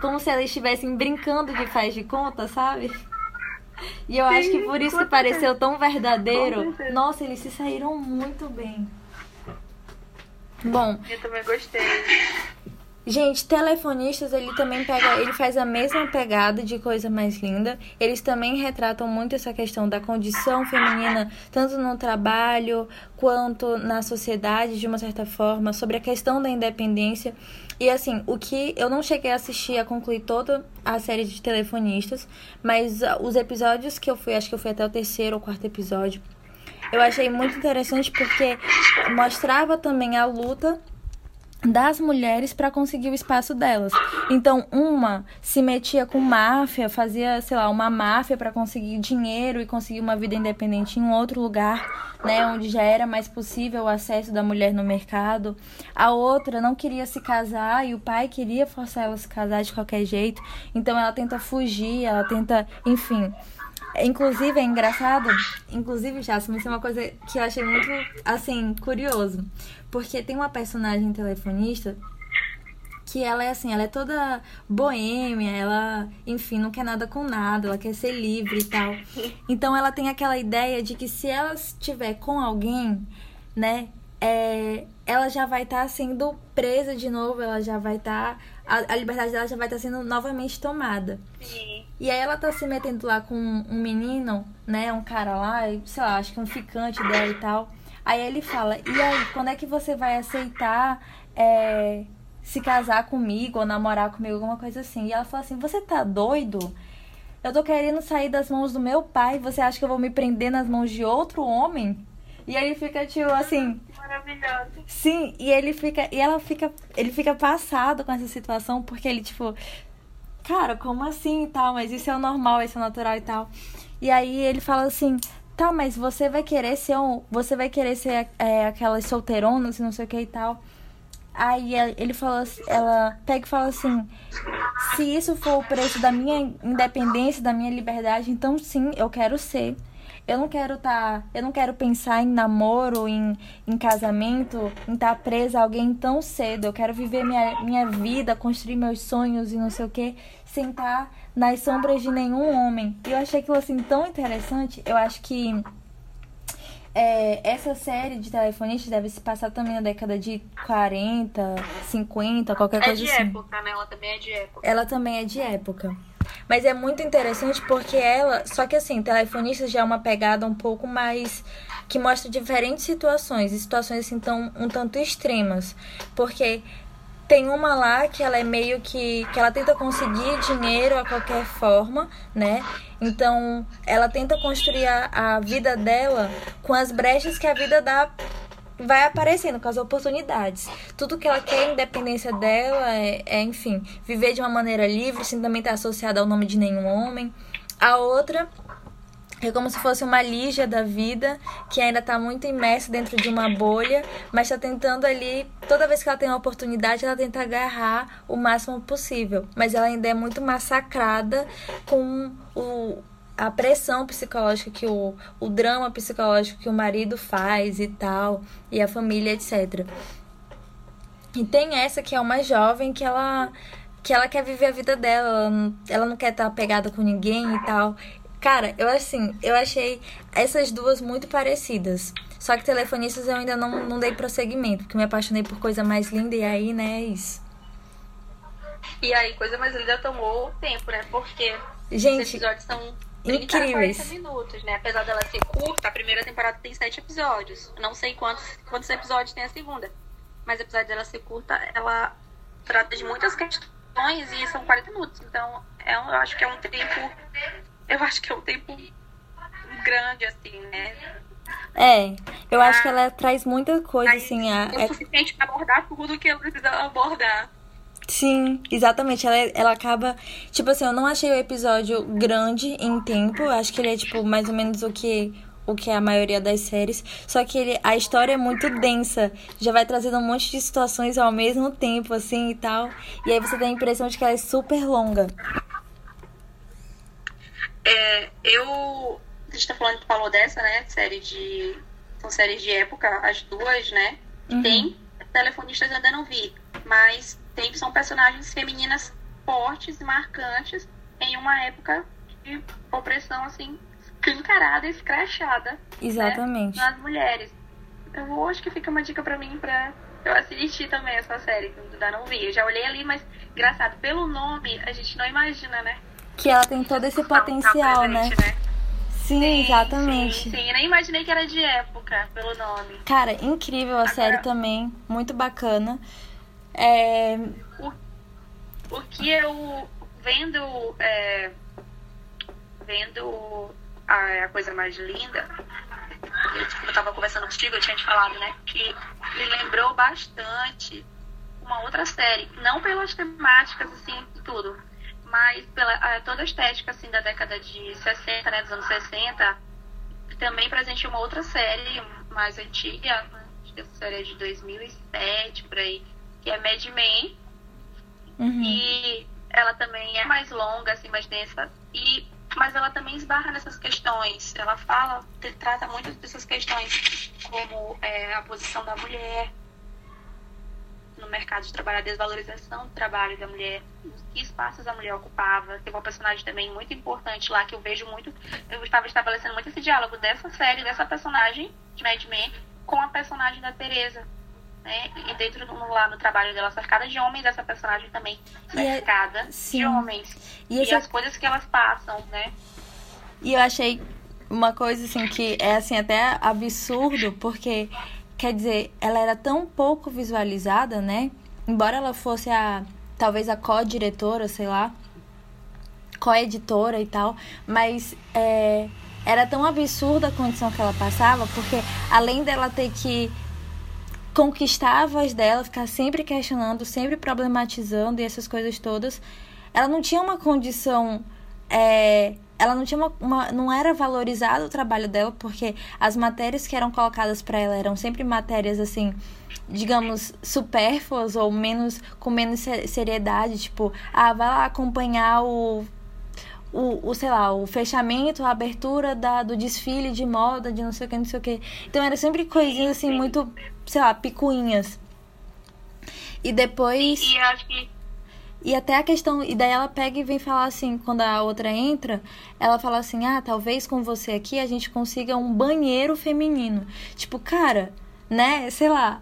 Como se elas estivessem brincando de faz de conta, sabe? E eu Sim, acho que por isso que pareceu tão verdadeiro. Nossa, eles se saíram muito bem. Bom, Eu também gostei. Gente, telefonistas, ele também pega, ele faz a mesma pegada de coisa mais linda. Eles também retratam muito essa questão da condição feminina, tanto no trabalho quanto na sociedade, de uma certa forma, sobre a questão da independência. E assim, o que eu não cheguei a assistir a concluir toda a série de telefonistas, mas ah, os episódios que eu fui, acho que eu fui até o terceiro ou quarto episódio, eu achei muito interessante porque mostrava também a luta das mulheres para conseguir o espaço delas. Então, uma se metia com máfia, fazia, sei lá, uma máfia para conseguir dinheiro e conseguir uma vida independente em um outro lugar, né, onde já era mais possível o acesso da mulher no mercado. A outra não queria se casar e o pai queria forçar ela a se casar de qualquer jeito. Então, ela tenta fugir, ela tenta, enfim, Inclusive, é engraçado, inclusive, Jasmine, isso é uma coisa que eu achei muito, assim, curioso. Porque tem uma personagem telefonista que ela é assim, ela é toda boêmia, ela, enfim, não quer nada com nada, ela quer ser livre e tal. Então ela tem aquela ideia de que se ela estiver com alguém, né, é, ela já vai estar sendo presa de novo, ela já vai estar. a, a liberdade dela já vai estar sendo novamente tomada. Sim. E aí ela tá se metendo lá com um menino, né? Um cara lá, sei lá, acho que um ficante dela e tal. Aí ele fala, e aí, quando é que você vai aceitar é, se casar comigo ou namorar comigo, alguma coisa assim? E ela fala assim, você tá doido? Eu tô querendo sair das mãos do meu pai, você acha que eu vou me prender nas mãos de outro homem? E aí ele fica tipo assim, Maravilhosa. Sim, e ele fica. E ela fica. Ele fica passado com essa situação, porque ele, tipo, cara, como assim e tal? Mas isso é o normal, isso é o natural e tal. E aí ele fala assim, tá, mas você vai querer ser um. Você vai querer ser é, aquelas solteironas não sei o que e tal. Aí ela- ele fala, assim- ela pega e fala assim: se isso for o preço da minha independência, da minha liberdade, então sim, eu quero ser. Eu não quero tá, eu não quero pensar em namoro, em, em casamento, em estar presa a alguém tão cedo. Eu quero viver minha, minha vida, construir meus sonhos e não sei o que, sem estar nas sombras de nenhum homem. E eu achei aquilo assim tão interessante. Eu acho que é, essa série de telefonistas deve se passar também na década de 40, 50, qualquer É coisa de assim. época, né? Ela também é de época. Ela também é de época. Mas é muito interessante porque ela. Só que assim, telefonista já é uma pegada um pouco mais. que mostra diferentes situações. E situações assim tão, um tanto extremas. Porque tem uma lá que ela é meio que. que ela tenta conseguir dinheiro a qualquer forma, né? Então ela tenta construir a, a vida dela com as brechas que a vida dá vai aparecendo com as oportunidades. Tudo que ela quer, independência dela, é, é, enfim, viver de uma maneira livre, sem também estar associada ao nome de nenhum homem. A outra é como se fosse uma Lígia da vida, que ainda está muito imersa dentro de uma bolha, mas está tentando ali, toda vez que ela tem uma oportunidade, ela tenta agarrar o máximo possível. Mas ela ainda é muito massacrada com o, a pressão psicológica que o, o drama psicológico que o marido faz e tal, e a família, etc. E tem essa que é uma jovem que ela que ela quer viver a vida dela, ela não, ela não quer estar apegada com ninguém e tal. Cara, eu assim, eu achei essas duas muito parecidas. Só que telefonistas eu ainda não, não dei prosseguimento, porque me apaixonei por coisa mais linda e aí, né, é isso. E aí, coisa mais linda tomou tempo, né? Porque os Gente, episódios são 30 a incríveis. 40 minutos, né? Apesar dela ser curta, a primeira temporada tem 7 episódios. Não sei quantos, quantos episódios tem a segunda. Mas apesar dela ser curta, ela trata de muitas questões e são 40 minutos. Então, é um, eu acho que é um tempo. Eu acho que é um tempo grande, assim, né? é, eu acho que ela traz muita coisa, assim, a, é é- o suficiente pra abordar tudo que ela precisa abordar. Sim, exatamente. Ela, ela acaba. Tipo assim, eu não achei o episódio grande em tempo. Acho que ele é, tipo, mais ou menos o que. O que é a maioria das séries. Só que ele, a história é muito densa. Já vai trazendo um monte de situações ao mesmo tempo, assim e tal. E aí você tem a impressão de que ela é super longa. É, eu. A gente tá falando, falou dessa, né? Série de. São séries de época, as duas, né? Uhum. Tem telefonistas eu ainda não vi. Mas tem, são personagens femininas fortes e marcantes em uma época de opressão, assim, escancarada, escrachada Exatamente. nas mulheres. Eu vou, acho que fica uma dica pra mim pra eu assistir também essa série, que ainda não vi. Eu já olhei ali, mas engraçado, pelo nome a gente não imagina, né? Que ela tem todo esse Tá- tá potencial, né? presente, Sim, exatamente. Sim, sim, eu nem imaginei que era de época, pelo nome. Cara, incrível a série também. Muito bacana. É. O que eu vendo é, vendo a, a coisa mais linda, eu, tipo, eu tava conversando contigo, eu tinha te falado, né? Que me lembrou bastante uma outra série. Não pelas temáticas, assim, tudo, mas pela a- toda a estética, assim, da década de 60, né? Dos anos 60. E também presente uma outra série mais antiga, né, acho que essa série é de 2007, por aí, que é Mad Men. Uhum. E ela também é mais longa, assim, mais densa. E, mas ela também esbarra nessas questões. Ela fala, trata muito dessas questões, como é, a posição da mulher no mercado de trabalho, a desvalorização do trabalho da mulher, que espaços a mulher ocupava. Tem uma personagem também muito importante lá que eu vejo muito. Eu estava estabelecendo muito esse diálogo dessa série, dessa personagem de Mad Men, com a personagem da Teresa. Né? E dentro do, lá no trabalho dela, cercada de homens, essa personagem também é- cercada sim. de homens. E E, as coisas que elas passam, né? E eu achei uma coisa assim que é assim até absurdo, porque quer dizer, ela era tão pouco visualizada, né? Embora ela fosse a talvez a co-diretora, sei lá, co-editora e tal, mas é, era tão absurda a condição que ela passava, porque além dela ter que conquistar a voz dela, ficar sempre questionando, sempre problematizando e essas coisas todas, ela não tinha uma condição é, ela não tinha uma, uma- não era valorizado o trabalho dela porque as matérias que eram colocadas para ela eram sempre matérias assim digamos supérfluas ou menos com menos se- seriedade tipo ah vai lá acompanhar o o, o sei lá o fechamento a abertura da, do desfile de moda de não sei o que não sei o que então era sempre coisinhas assim muito sei lá picuinhas e depois E, e e até a questão, e daí ela pega e vem falar assim, quando a outra entra, ela fala assim: "Ah, talvez com você aqui a gente consiga um banheiro feminino". Tipo, cara, né? Sei lá.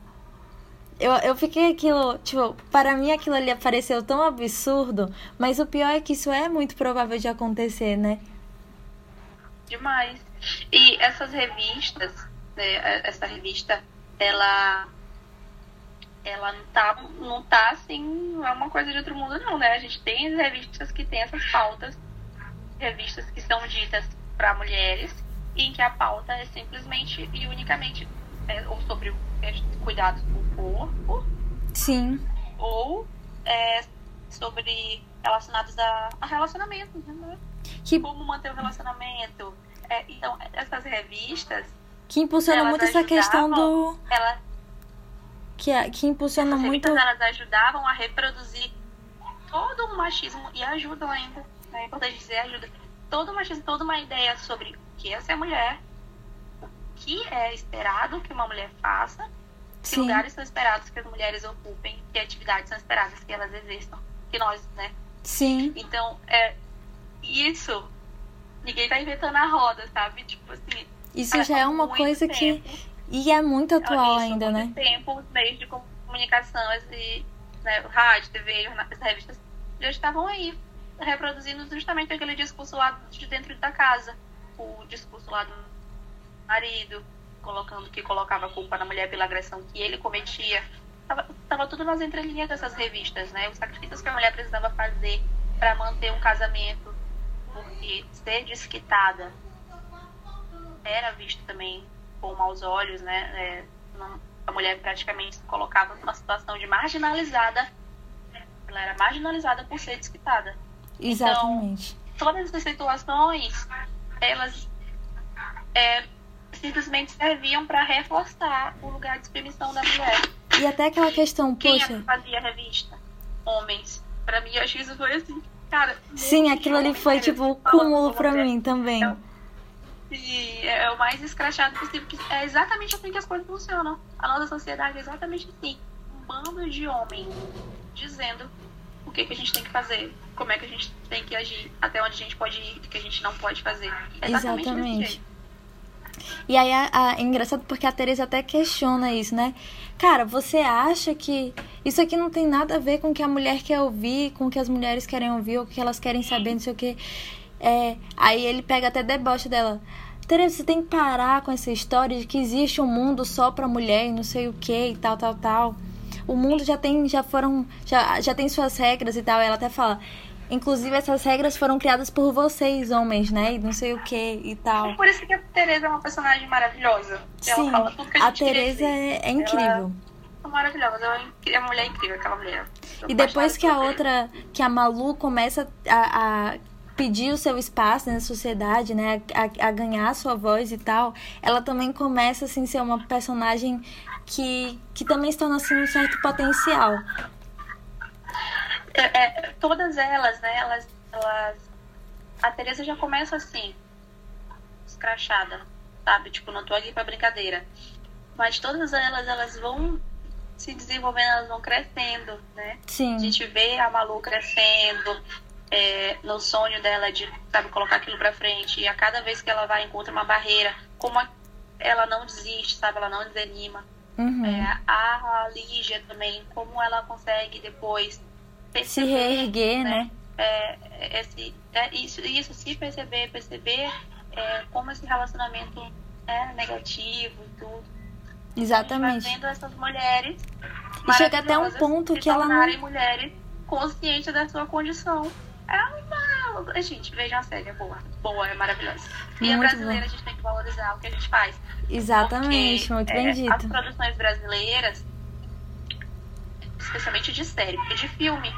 Eu, eu fiquei aquilo, tipo, para mim aquilo ali pareceu tão absurdo, mas o pior é que isso é muito provável de acontecer, né? Demais. E essas revistas, né, essa revista, ela ela não tá, não tá assim, é uma coisa de outro mundo não, né? A gente tem as revistas que tem essas pautas, revistas que são ditas para mulheres, em que a pauta é simplesmente e unicamente é, ou sobre cuidados com o corpo, Sim. ou é, sobre relacionados a, a relacionamentos, né? Que, como manter o relacionamento. É, então, essas revistas, que impulsiona Elas muito essa questão do. elas, Que, é- que impulsiona muito. elas ajudavam a reproduzir todo o machismo e ajudam ainda. né? É importante dizer, ajuda. Todo o machismo, toda uma ideia sobre o que é ser mulher, que é esperado que uma mulher faça, que Sim. lugares são esperados que as mulheres ocupem, que atividades são esperadas que elas exerçam, que nós, né, Sim. Então, é isso. Ninguém tá inventando a roda, sabe? Tipo assim. Isso já é uma muito coisa que. tempo, E é muito atual Isso, ainda, há né? muito tempo, os meios de comunicação, esse, né, rádio, TV, as revistas, já estavam aí reproduzindo justamente aquele discurso lá de dentro da casa. O discurso lá do marido, colocando que colocava a culpa na mulher pela agressão que ele cometia. Tava, tava tudo nas entrelinhas dessas revistas, né? Os sacrifícios que a mulher precisava fazer para manter um casamento, porque ser desquitada era visto também com maus olhos, né? É, não- a mulher praticamente se colocava numa situação de marginalizada. Ela era marginalizada por ser desquitada. Exatamente. Todas essas situações, elas é, simplesmente serviam para reforçar o lugar de submissão da mulher. E até aquela questão, Quem é poxa. que fazia a revista? Homens. Pra mim, eu acho que isso foi assim. Cara, Sim, aquilo ali foi tipo o cúmulo mulher. mim também. Então, Sim, é o mais escrachado possível. que É exatamente assim que as coisas funcionam. A nossa sociedade é exatamente assim. Um bando de homens dizendo o que, que a gente tem que fazer, como é que a gente tem que agir, até onde a gente pode ir, o que a gente não pode fazer. É exatamente, Exatamente. E aí a- a- é engraçado porque a Teresa até questiona isso, né? Cara, você acha que isso aqui não tem nada a ver com o que a mulher quer ouvir, com o que as mulheres querem ouvir, ou o que elas querem saber, não sei o que. É, aí ele pega até deboche dela. Teresa, você tem que parar com essa história de que existe um mundo só pra mulher e não sei o que e tal, tal, tal. O mundo já tem, já foram, já, já tem suas regras e tal. Ela até fala, inclusive essas regras foram criadas por vocês, homens, né? E não sei o que e tal. Por isso que a Tereza é uma personagem maravilhosa. Ela Sim, fala tudo que a a dizer. é, é incrível. É maravilhosa. Ela é é uma mulher incrível, aquela mulher. Tô E depois que a por outra, que a Malu começa a, a pedir o seu espaço na sociedade, né, a, a ganhar a sua voz e tal, ela também começa assim ser uma personagem que, que também se torna assim um certo potencial. É, é, todas elas, né? Elas, elas. A Teresa já começa assim, escrachada, sabe? Tipo, não tô aqui pra brincadeira. Mas todas elas, elas vão se desenvolvendo, elas vão crescendo, né? Sim. A gente vê a Malu crescendo é, no sonho dela de, sabe, colocar aquilo pra frente. E a cada vez que ela vai encontra uma barreira, como a- ela não desiste, sabe? Ela não desanima. Uhum. É, a Lígia também, como ela consegue depois se reerguer, né? é, esse, é, isso, isso, se perceber, perceber é, como esse relacionamento é negativo e tudo. A Exatamente. vai vendo essas mulheres. E chega até um ponto que ela não- mulheres conscientes da sua condição. É uma. Gente, vejam a série, é boa. Boa, é maravilhosa. E a Muito brasileira, bom. a gente tem que valorizar o que a gente faz. Exatamente, Porque, muito é, bem As dito. produções brasileiras, especialmente de série, porque de filme,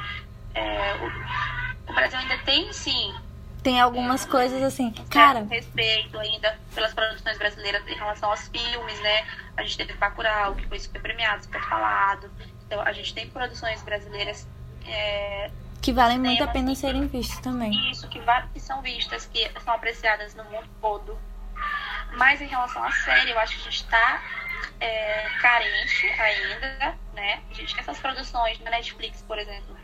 é, o, o Brasil ainda tem, sim, Tem algumas coisas assim. Cara, respeito ainda pelas produções brasileiras em relação aos filmes, né? A gente teve Bacurau, que foi super premiado, super falado. Então, a gente tem produções brasileiras é, que valem muito a pena serem vistos também. isso que, que são vistas, que são apreciadas no mundo todo. Mas em relação à série, eu acho que a gente está carente ainda, né? A gente tem essas produções na Netflix, por exemplo,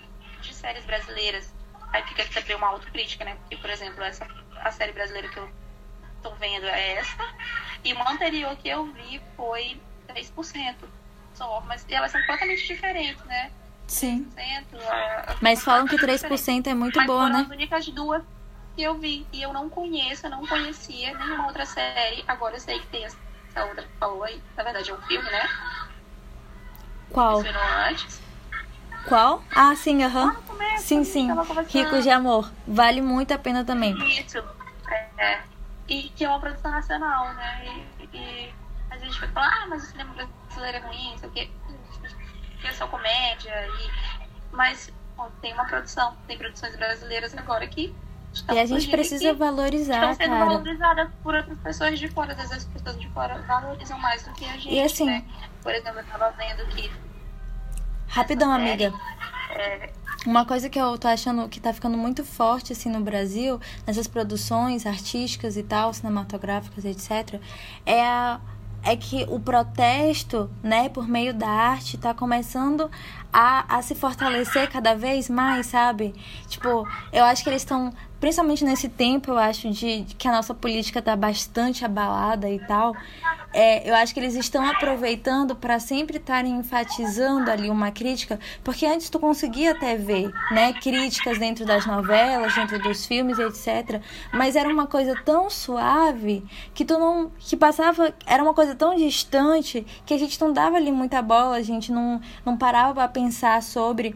de séries brasileiras. Aí fica também uma autocrítica, né? Porque, por exemplo, essa, a série brasileira que eu tô vendo é essa. E uma anterior que eu vi foi 3% só. Mas elas são completamente diferentes, né? Sim. 3%, a- a- Mas falam que completamente 3% é muito mas boa, né? as únicas duas que eu vi. E eu não conheço, eu não conhecia nenhuma outra série. Agora eu sei que tem essa outra que falou aí. Na verdade é um filme, né? Qual? Antes. Qual? Ah, sim, aham. no começo, a Sim, sim. Ricos de amor. Vale muito a pena também. Isso. É. E que é uma produção nacional, né? E, e a gente vai falar, ah, mas o cinema brasileiro é ruim, não sei o quê. Que é só comédia. E... Mas bom, tem uma produção, tem produções brasileiras agora que E a gente precisa valorizar, estão sendo cara. valorizadas por outras pessoas de fora. Às vezes as pessoas de fora valorizam mais do que a gente. E assim- né? Por exemplo, eu tava vendo que Rapidão, amiga. é, Uma coisa que eu tô achando que tá ficando muito forte assim no Brasil, nessas produções artísticas e tal, cinematográficas, etc, é a é que o protesto, né, por meio da arte, tá começando a, a se fortalecer cada vez mais, sabe? Tipo, eu acho que eles estão principalmente nesse tempo, eu acho, de, de que a nossa política tá bastante abalada e tal, é, eu acho que eles estão aproveitando para sempre estarem enfatizando ali uma crítica, porque antes tu conseguia até ver, né, críticas dentro das novelas, dentro dos filmes, etc. Mas era uma coisa tão suave que tu não, que passava, era uma coisa tão distante que a gente não dava ali muita bola, a gente não, não parava para pensar sobre.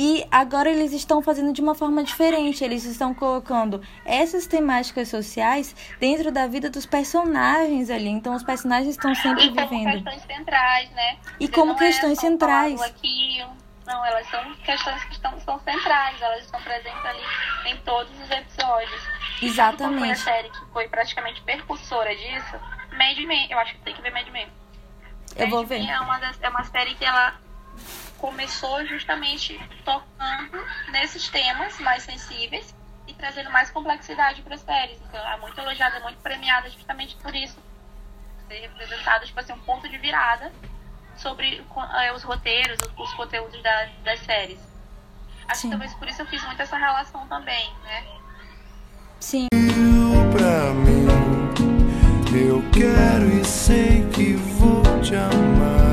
E agora eles estão fazendo de uma forma diferente. Eles estão colocando essas temáticas sociais dentro da vida dos personagens ali. Então os personagens estão sempre e como vivendo. questões centrais, né? E como Não questões é centrais. Aqui, não, elas são questões que estão, são centrais, elas estão presentes ali em todos os episódios. E sabe qual foi a Exatamente. série que foi praticamente percussora disso? Mad Men, eu acho que tem que ver Mad Men. Eu vou Mad Men ver. É uma, das- é uma série que ela começou justamente tocando nesses temas mais sensíveis e trazendo mais complexidade para as séries. Então, é muito elogiada, muito premiada justamente por isso. Ser representada, tipo assim, um ponto de virada sobre eh, os roteiros, os, os conteúdos da- das séries. Acho Sim. que talvez por isso eu fiz muito essa relação também, né? Sim. pra mim. Eu quero e sei que vou te amar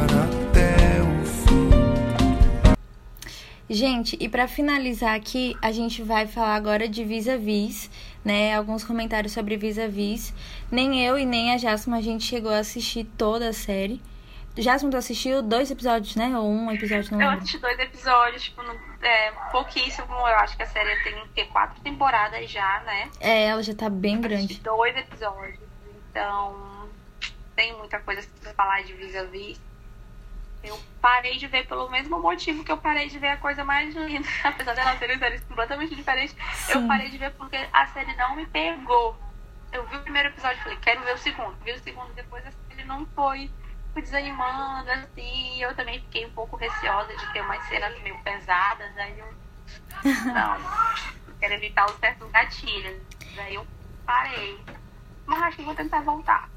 Gente, e pra finalizar aqui, a gente vai falar agora de vis-a-vis, né? Alguns comentários sobre vis-a-vis. Nem eu e nem a Jasmine a gente chegou a assistir toda a série. Jasmine, tu assistiu dois episódios, né? Ou um episódio, não Eu assisti dois episódios, tipo, no- é, pouquíssimo. Eu acho que a série tem quatro temporadas já, né? É, ela já tá bem grande. dois episódios. Então, tem muita coisa pra falar de vis-a-vis. Eu parei de ver pelo mesmo motivo que eu parei de ver a coisa mais linda. Apesar dela serem séries completamente diferentes, eu Sim. parei de ver porque a série não me pegou. Eu vi o primeiro episódio e falei, quero ver o segundo. Vi o segundo depois a série não foi. Desanimando, assim. Eu também fiquei um pouco receosa de ter umas cenas meio pesadas. Aí eu. Não, quero evitar os certos gatilhos. Daí eu parei. Mas acho que vou tentar voltar.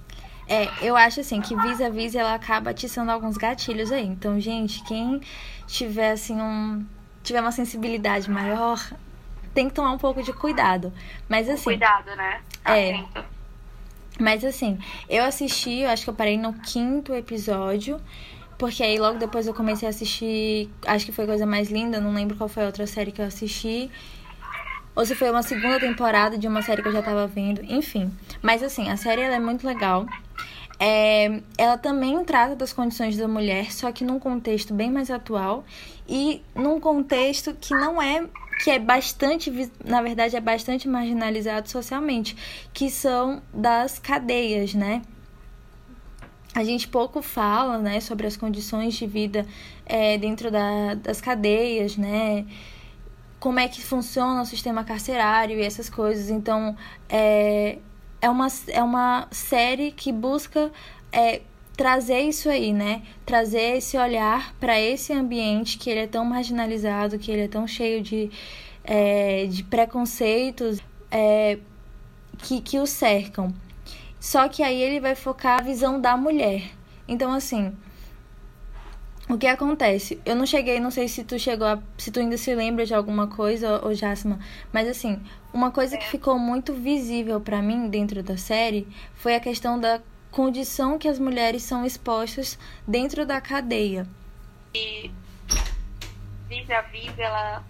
É, eu acho assim que vis-a-vis ela acaba atiçando alguns gatilhos aí. Então, gente, quem tiver assim um tiver uma sensibilidade maior, tem que tomar um pouco de cuidado. Mas assim, Cuidado, né? É. Atento. Mas assim, eu assisti, eu acho que eu parei no quinto episódio. Porque aí logo depois eu comecei a assistir. Acho que foi Coisa Mais Linda, não lembro qual foi a outra série que eu assisti. Ou se foi uma segunda temporada de uma série que eu já tava vendo. Enfim. Mas assim, a série ela é muito legal. É, ela também trata das condições da mulher, só que num contexto bem mais atual e num contexto que não é que é bastante, na verdade, é bastante marginalizado socialmente, que são das cadeias, né? A gente pouco fala, né, sobre as condições de vida é, dentro da, das cadeias, né? Como é que funciona o sistema carcerário e essas coisas. Então, é, é, uma, é uma série que busca é, trazer isso aí, né? Trazer esse olhar para esse ambiente que ele é tão marginalizado, que ele é tão cheio de, é, de preconceitos é, que, que o cercam. Só que aí ele vai focar a visão da mulher. Então, assim, o que acontece? Eu não cheguei, não sei se tu chegou a, se tu ainda se lembra de alguma coisa, ô Jasma, mas assim, uma coisa que ficou muito visível pra mim dentro da série foi a questão da condição que as mulheres são expostas dentro da cadeia. E Vis a Vis, ela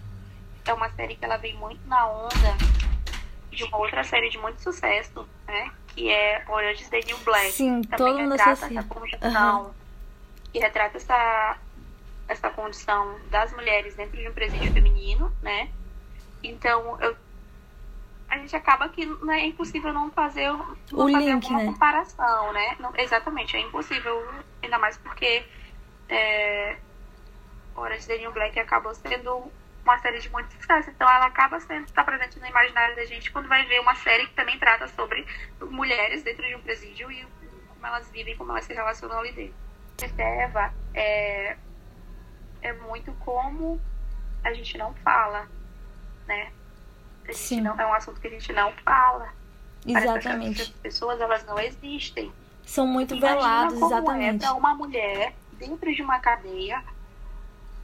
é uma série que ela vem muito na onda de uma outra série de muito sucesso, né? Que é Orange is the New Black. Sim, Também todo mundo essa condição, que retrata essa, essa condição das mulheres dentro de um presídio feminino, né? Então, eu, a gente acaba que não é impossível não fazer, não O fazer link, alguma né? comparação, né? Não, exatamente, é impossível, ainda mais porque é, Orange New Black acabou sendo uma série de muito sucesso. Então ela acaba sendo está presente no imaginário da gente quando vai ver uma série que também trata sobre mulheres dentro de um presídio e como elas vivem, como elas se relacionam ali dentro. Eva é, é muito como a gente não fala, né? A Sim. não, é um assunto que a gente não fala. Exatamente. Essas pessoas elas não existem. São muito Imagina velados, como exatamente. É uma mulher dentro de uma cadeia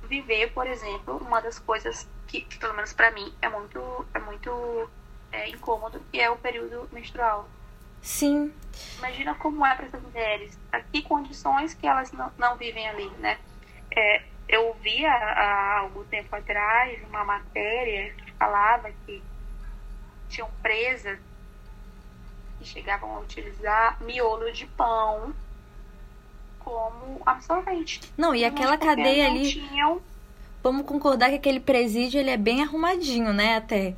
viver, por exemplo, uma das coisas que, pelo menos pra mim, é muito, é muito é, incômodo, que é o período menstrual. Sim, Imagina como é para essas mulheres, a que condições que elas não, não vivem ali, né? É, eu vi há, algum tempo atrás uma matéria que falava que tinham presas que chegavam a utilizar miolo de pão como absorvente. Não, e aquela cadeia ali, Tinham, vamos concordar que aquele presídio ele é bem arrumadinho, né, até.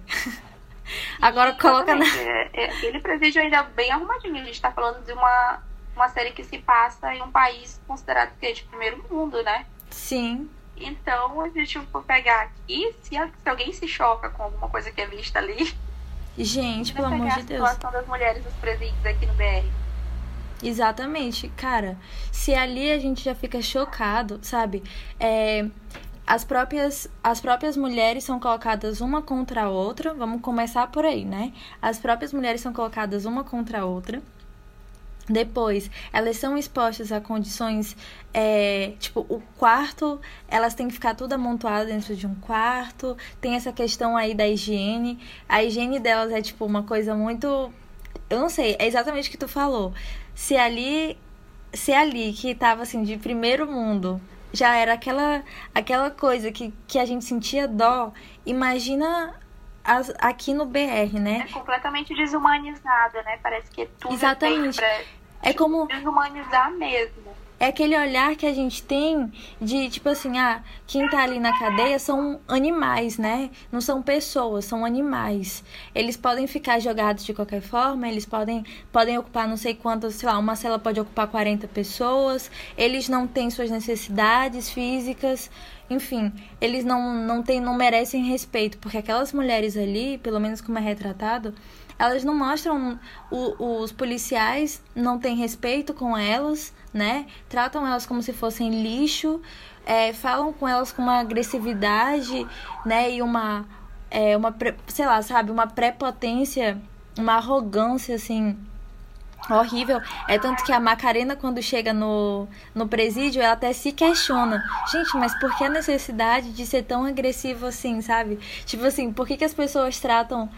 Agora coloca na é, é, aquele presídio ainda bem arrumadinho. A gente tá falando de uma, uma série que se passa em um país considerado que é de primeiro mundo, né? Sim. Então, a gente for pegar aqui, se, a- se alguém se choca com alguma coisa que é vista ali, Gente, pelo amor de a Deus. situação das mulheres nos presídios aqui no BR. Exatamente, cara. Se ali a gente já fica chocado, sabe? É, as próprias as próprias mulheres são colocadas uma contra a outra. Vamos começar por aí, né? As próprias mulheres são colocadas uma contra a outra. Depois, elas são expostas a condições, é, tipo, o quarto, elas têm que ficar tudo amontoado dentro de um quarto. Tem essa questão aí da higiene. A higiene delas é, tipo, uma coisa muito. Eu não sei, é exatamente o que tu falou. Se ali, se ali que tava assim, de primeiro mundo, já era aquela, aquela coisa que, que a gente sentia dó, imagina as, aqui no BR, né? É completamente desumanizado, né? Parece que tudo Exatamente. é feito É como. pra desumanizar mesmo. É aquele olhar que a gente tem de, tipo assim, ah, quem tá ali na cadeia são animais, né? Não são pessoas, são animais. Eles podem ficar jogados de qualquer forma, eles podem, podem ocupar não sei quantas, sei lá, uma cela pode ocupar 40 pessoas, eles não têm suas necessidades físicas, enfim, eles não, não, têm, não merecem respeito, porque aquelas mulheres ali, pelo menos como é retratado, elas não mostram o- os policiais não têm respeito com elas, né? Tratam elas como se fossem lixo, é, falam com elas com uma agressividade, né? E uma, é, uma sei lá, sabe, uma prepotência, uma arrogância assim horrível. É tanto que a Macarena, quando chega no, no presídio, ela até se questiona. Gente, mas por que a necessidade de ser tão agressivo assim, sabe? Tipo assim, por que, que as pessoas tratam.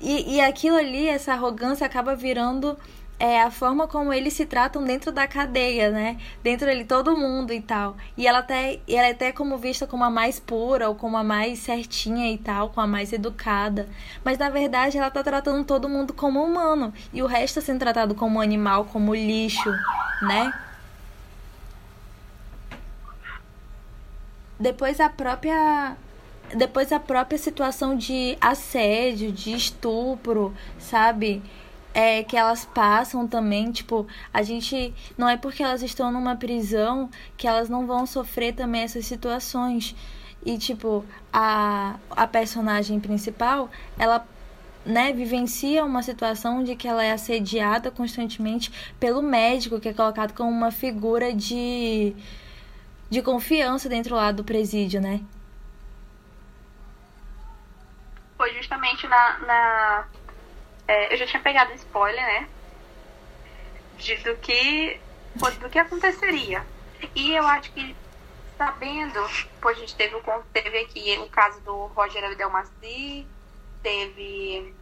E, e aquilo ali, essa arrogância, acaba virando é, a forma como eles se tratam dentro da cadeia, né? Dentro de todo mundo e tal. E ela até, e ela é até como vista como a mais pura, ou como a mais certinha e tal, como a mais educada. Mas na verdade ela tá tratando todo mundo como humano. E o resto tá sendo tratado como animal, como lixo, né? Depois a própria depois a própria situação de assédio, de estupro, sabe? É, que elas passam também, tipo, a gente não é porque elas estão numa prisão que elas não vão sofrer também essas situações. E tipo, a, a personagem principal, ela né, vivencia uma situação de que ela é assediada constantemente pelo médico, que é colocado como uma figura de de confiança dentro lá do presídio, né? Foi justamente na. na é, eu já tinha pegado spoiler, né? De, do que. Do que aconteceria. E eu acho que sabendo, pois a gente teve, teve aqui o caso do Roger Abdelmaci, teve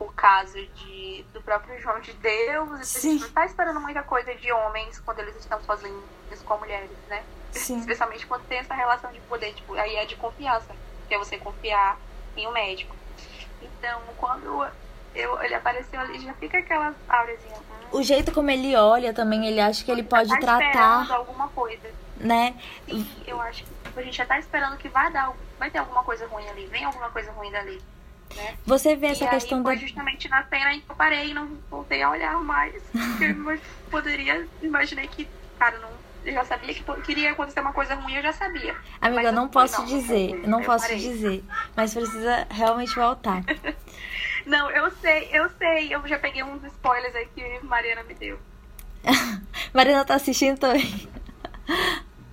o caso de, do próprio João de Deus. A Sim. gente não tá esperando muita coisa de homens quando eles estão sozinhos com mulheres, né? Sim. Especialmente quando tem essa relação de poder, tipo, aí é de confiança, que é você confiar em um médico. Então, quando eu, ele apareceu ali, já fica aquela aurezinha. hum, O jeito como ele olha também, ele acha que ele pode tá tratar, alguma coisa. né? E eu acho que tipo, a gente já tá esperando que vai dar, vai ter alguma coisa ruim ali, vem alguma coisa ruim dali. Né? Você vê essa e questão aí da foi justamente na cena em que eu parei e não voltei a olhar mais. Porque eu poderia, imaginei que, cara, não, eu já sabia que queria acontecer uma coisa ruim, eu já sabia. Amiga, eu não posso não, dizer, foi. eu não Eu posso parei. dizer, mas precisa realmente voltar. Não, eu sei, eu sei, eu já peguei uns spoilers aí que Mariana me deu. Marina tá assistindo também.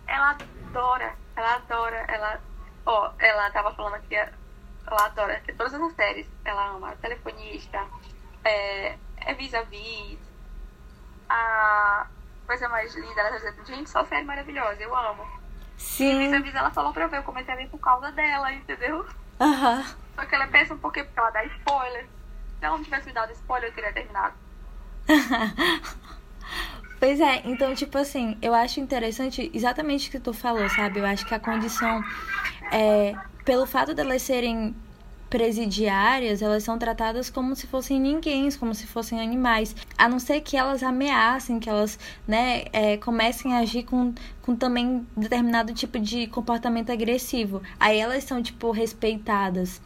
Ela adora, ela adora, ela. Ó, ela tava falando que ela adora todas as séries. Ela ama Telefonista, é, é Vis-a-Vis, a coisa mais linda. Ela tá dizendo, gente, só série maravilhosa, eu amo. Sim. Vis-a-Vis ela falou pra eu ver, eu comecei a ver por causa dela, entendeu? Aham. Só que ela é péssima porque, porque ela dá spoiler. Se ela não tivesse me dado spoiler, eu teria terminado. Pois é, então, tipo assim, eu acho interessante exatamente o que tu falou, sabe? Eu acho que a condição, é, pelo fato delas serem presidiárias, elas são tratadas como se fossem ninguém, como se fossem animais. A não ser que elas ameacem, que elas, né, é, comecem a agir com, com também determinado tipo de comportamento agressivo. Aí elas são, tipo, respeitadas.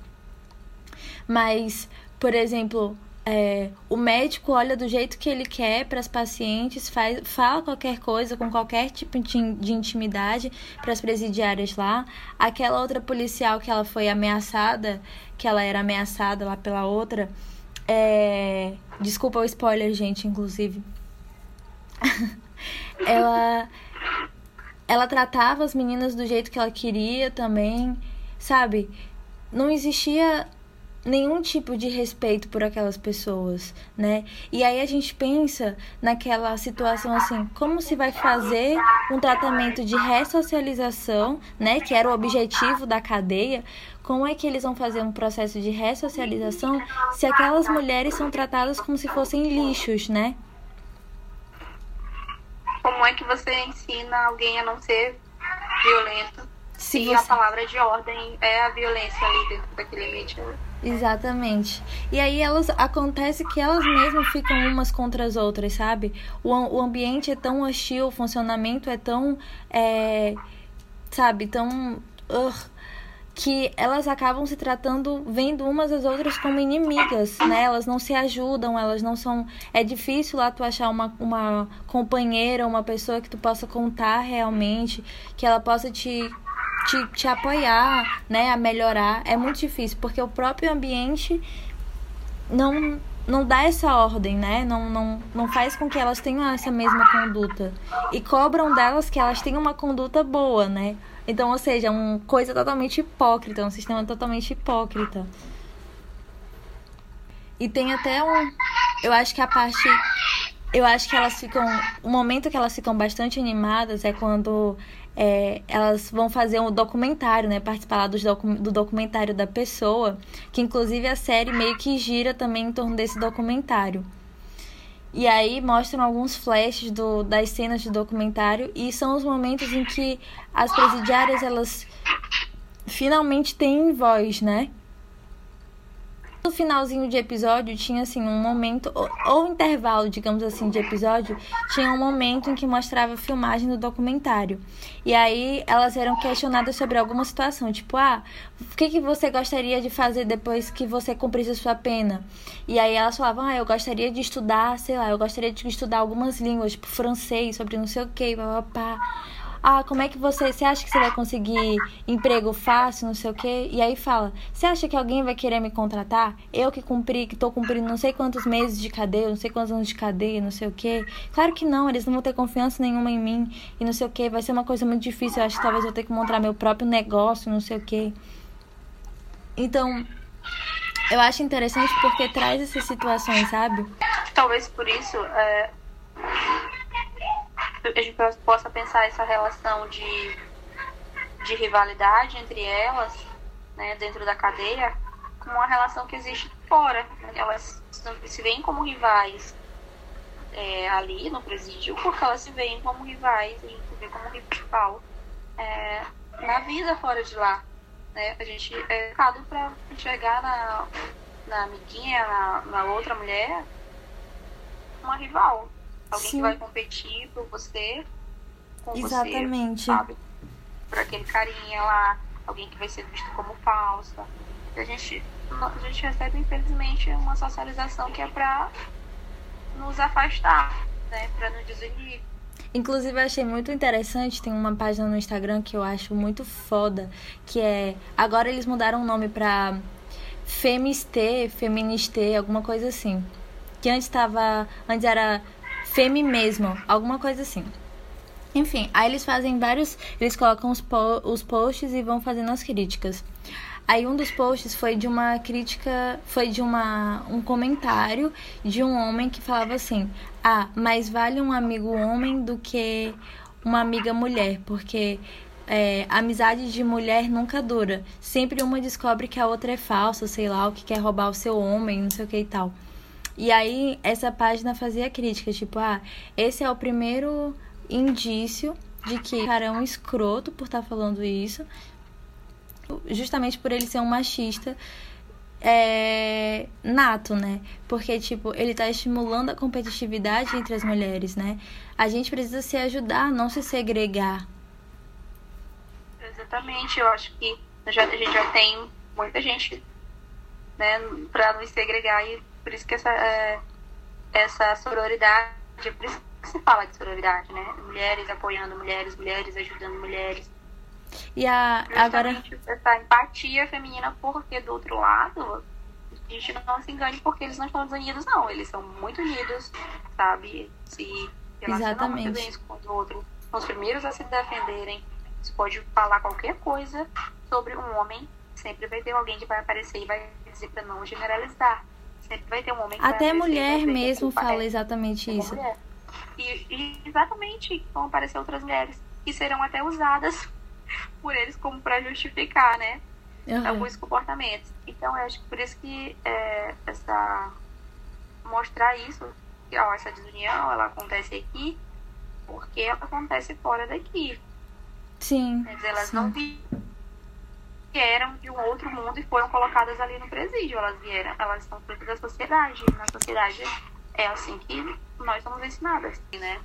Mas, por exemplo, é, o médico olha do jeito que ele quer para as pacientes, faz, fala qualquer coisa com qualquer tipo de, de intimidade para as presidiárias lá. Aquela outra policial que ela foi ameaçada, que ela era ameaçada lá pela outra. É, desculpa o spoiler, gente, inclusive. ela, ela tratava as meninas do jeito que ela queria também, sabe? Não existia nenhum tipo de respeito por aquelas pessoas, né? E aí a gente pensa naquela situação assim, como se vai fazer um tratamento de ressocialização, né, que era o objetivo da cadeia, como é que eles vão fazer um processo de ressocialização se aquelas mulheres são tratadas como se fossem lixos, né? Como é que você ensina alguém a não ser violento Se e você- a palavra de ordem é a violência ali dentro daquele ambiente? Exatamente. E aí elas acontece que elas mesmas ficam umas contra as outras, sabe? O, o ambiente é tão hostil, o funcionamento é tão, é, sabe, tão que elas acabam se tratando, vendo umas as outras como inimigas, né? Elas não se ajudam, elas não são. É difícil lá tu achar uma, uma companheira, uma pessoa que tu possa contar realmente, que ela possa te te, te apoiar, né, a melhorar, é muito difícil, porque o próprio ambiente não, não dá essa ordem, né? Não, não, não faz com que elas tenham essa mesma conduta. E cobram delas que elas tenham uma conduta boa, né? Então, ou seja, é uma coisa totalmente hipócrita, um sistema totalmente hipócrita. E tem até um. Eu acho que a parte. Eu acho que elas ficam. O momento que elas ficam bastante animadas é quando é, elas vão fazer um documentário, né? Participar lá docu do documentário da pessoa. Que inclusive a série meio que gira também em torno desse documentário. E aí mostram alguns flashes do, das cenas do documentário e são os momentos em que as presidiárias elas finalmente têm voz, né? No finalzinho de episódio tinha assim um momento ou, ou intervalo, digamos assim, de episódio, tinha um momento em que mostrava a filmagem do documentário. E aí elas eram questionadas sobre alguma situação, tipo, ah, o que, que você gostaria de fazer depois que você cumprisse a sua pena? E aí elas falavam, ah, eu gostaria de estudar, sei lá, eu gostaria de estudar algumas línguas, tipo francês, sobre não sei o que, papapá. Ah, como é que você. Você acha que você vai conseguir emprego fácil, não sei o quê? E aí fala, você acha que alguém vai querer me contratar? Eu que cumpri, que tô cumprindo não sei quantos meses de cadeia, não sei quantos anos de cadeia, não sei o quê. Claro que não, eles não vão ter confiança nenhuma em mim e não sei o quê. Vai ser uma coisa muito difícil. Eu acho que talvez eu tenha que montar meu próprio negócio, não sei o quê. Então, eu acho interessante porque traz essas situações, sabe? Talvez por isso é, a gente possa pensar essa relação de, de rivalidade entre elas, né, dentro da cadeia, como uma relação que existe fora. Elas se veem como rivais é, ali no presídio, porque elas se veem como rivais e se veem como rival é, na vida fora de lá. Né? A gente é educado para enxergar na, na amiguinha, na, na outra mulher, uma rival. Alguém Sim. que vai competir por você, com Exatamente. você, sabe? Por aquele carinha lá, alguém que vai ser visto como falsa. E a gente, a gente recebe, infelizmente, uma socialização que é pra nos afastar, né? Pra nos desunir. Inclusive, eu achei muito interessante. Tem uma página no Instagram que eu acho muito foda. Que é. Agora eles mudaram o nome pra Femistê, Feministê, alguma coisa assim. Que antes tava. Antes era Femi mesmo, alguma coisa assim. Enfim, aí eles fazem vários. Eles colocam os, po os posts e vão fazendo as críticas. Aí um dos posts foi de uma crítica, foi de uma, um comentário de um homem que falava assim: Ah, mais vale um amigo homem do que uma amiga mulher, porque é, amizade de mulher nunca dura. Sempre uma descobre que a outra é falsa, sei lá, o que quer roubar o seu homem, não sei o que e tal. E aí, essa página fazia crítica, tipo, ah, esse é o primeiro indício de que cara é um escroto por estar tá falando isso, justamente por ele ser um machista é, nato, né? Porque, tipo, ele tá estimulando a competitividade entre as mulheres, né? A gente precisa se ajudar, não se segregar. Exatamente, eu acho que já, a gente já tem muita gente, né, pra nos segregar e por isso que essa, é, essa sororidade, por isso que se fala de sororidade, né? Mulheres apoiando mulheres, mulheres ajudando mulheres. E a, agora. Essa empatia feminina, porque do outro lado, a gente não se engane porque eles não estão desunidos, não. Eles são muito unidos, sabe? Se relacionam muito bem com o outro. São os primeiros a se defenderem. Você pode falar qualquer coisa sobre um homem, sempre vai ter alguém que vai aparecer e vai dizer para não generalizar. Sempre vai ter um que Até mulher mesmo fala exatamente isso. E, e exatamente vão aparecer outras mulheres que serão até usadas por eles como para justificar, né? Uhum. Alguns comportamentos. Então, eu acho que por isso que é, essa mostrar isso, que ó, essa desunião, ela acontece aqui, porque ela acontece fora daqui. Sim. Quer dizer, elas sim. não vieram de um outro mundo e foram colocadas ali no presídio. Elas vieram, elas são fruto da sociedade. Na sociedade é assim que nós somos ensinadas, né?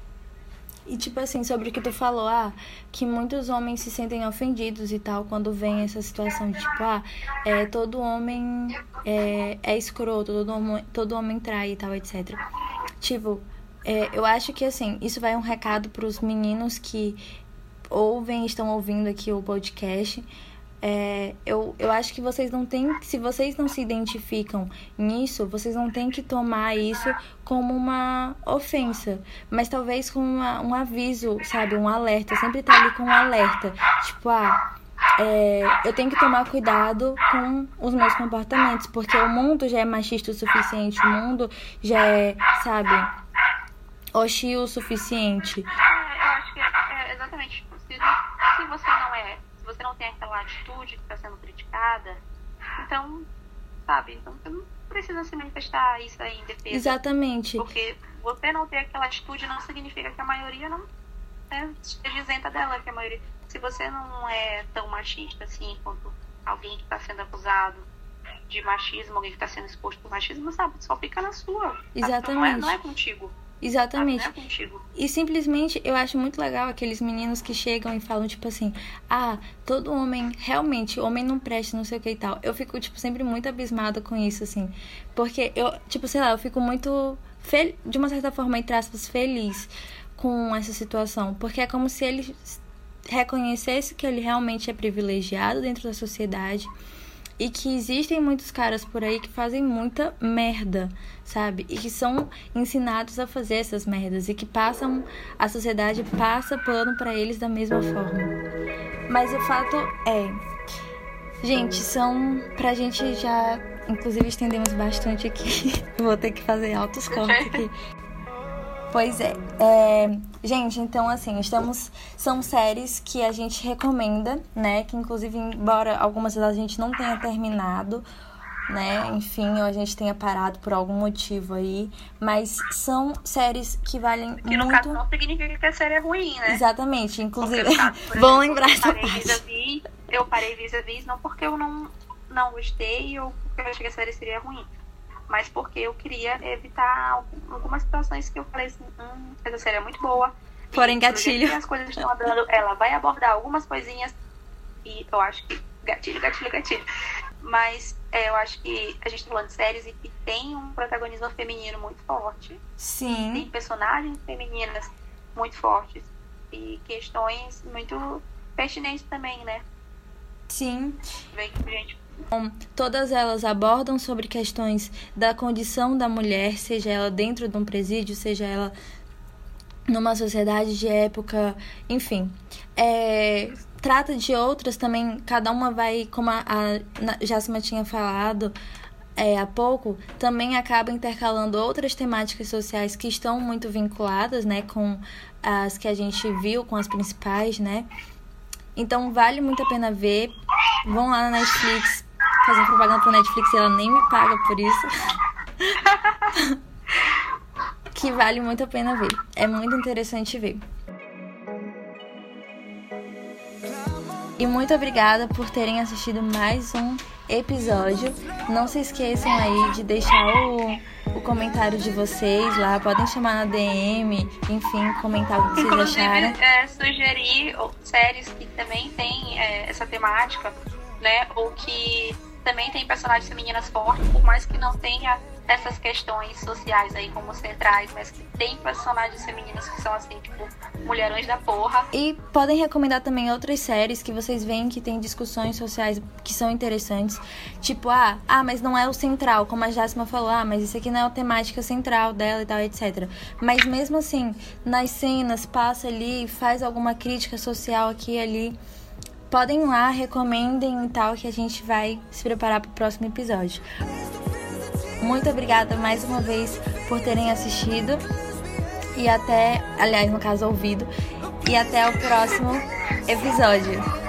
E tipo assim, sobre o que tu falou, ah, que muitos homens se sentem ofendidos e tal quando vem essa situação de tipo, ah, é, todo homem é, é escroto, todo homem, todo homem trai e tal, etc. Tipo, é, eu acho que assim, isso vai um recado pros meninos que ouvem, estão ouvindo aqui o podcast é, eu, eu acho que vocês não têm. Se vocês não se identificam nisso, vocês não têm que tomar isso como uma ofensa. Mas talvez como uma, um aviso, sabe? Um alerta. Sempre tá ali com um alerta. Tipo, ah. É, eu tenho que tomar cuidado com os meus comportamentos, porque o mundo já é machista o suficiente, o mundo já é, sabe, hostil o suficiente. É, eu acho que é, é exatamente. Se, se você não é você não tem aquela atitude que está sendo criticada, então, sabe, então você não precisa se manifestar isso aí em defesa. Exatamente. Porque você não ter aquela atitude não significa que a maioria não né, esteja isenta dela, que a maioria. Se você não é tão machista assim quanto alguém que está sendo acusado de machismo, alguém que está sendo exposto por machismo, sabe, só fica na sua. Exatamente. Não é, não é contigo. Exatamente. Ah, é e simplesmente eu acho muito legal aqueles meninos que chegam e falam, tipo assim, ah, todo homem, realmente, homem não presta, não sei o que e tal. Eu fico, tipo, sempre muito abismada com isso, assim. Porque eu, tipo, sei lá, eu fico muito, fel de uma certa forma, entre aspas, feliz com essa situação. Porque é como se ele reconhecesse que ele realmente é privilegiado dentro da sociedade e que existem muitos caras por aí que fazem muita merda, sabe? E que são ensinados a fazer essas merdas e que passam a sociedade passa pano para eles da mesma forma. Mas o fato é, gente, são pra gente já, inclusive estendemos bastante aqui. Vou ter que fazer altos cortes aqui. Pois é. é. Gente, então assim, estamos. São séries que a gente recomenda, né? Que inclusive, embora algumas delas a gente não tenha terminado, né? Enfim, ou a gente tenha parado por algum motivo aí. Mas são séries que valem que muito. no caso não significa que a série é ruim, né? Exatamente, inclusive. Vão lembrar essa parte. eu parei vis-a-vis não porque eu não, não gostei ou porque eu achei que a série seria ruim mas porque eu queria evitar algumas situações que eu falei assim, hum, essa série é muito boa. Porém, gatilho. as coisas estão andando, ela vai abordar algumas coisinhas e eu acho que gatilho, gatilho, gatilho. Mas é, eu acho que a gente tá falando de séries e que tem um protagonismo feminino muito forte. Tem Sim, personagens femininas muito fortes e questões muito pertinentes também, né? sim. Vem gente todas elas abordam sobre questões da condição da mulher, seja ela dentro de um presídio, seja ela numa sociedade de época, enfim. É, trata de outras também, cada uma vai, como a, a Jássima tinha falado é, há pouco, também acaba intercalando outras temáticas sociais que estão muito vinculadas, né, com as que a gente viu, com as principais, né? Então vale muito a pena ver. Vão lá na Netflix, fazendo propaganda pra Netflix e ela nem me paga por isso. que vale muito a pena ver. É muito interessante ver. E muito obrigada por terem assistido mais um episódio. Não se esqueçam aí de deixar o, o comentário de vocês lá. Podem chamar na DM, enfim, comentar o que vocês Inclusive, acharam. é, sugerir séries que também tem é, essa temática, né? Ou que também tem personagens femininas fortes, por mais que não tenha essas questões sociais aí como centrais, mas que tem personagens femininas que são assim, tipo, mulherões da porra. E podem recomendar também outras séries que vocês veem que tem discussões sociais que são interessantes. Tipo, ah, ah, mas não é o central, como a Jássima falou, ah, mas isso aqui não é a temática central dela e tal, etc. Mas mesmo assim, nas cenas, passa ali, faz alguma crítica social aqui e ali. Podem ir lá, recomendem e tal, que a gente vai se preparar para o próximo episódio. Muito obrigada mais uma vez por terem assistido e até, aliás, no caso, ouvido. E até o próximo episódio.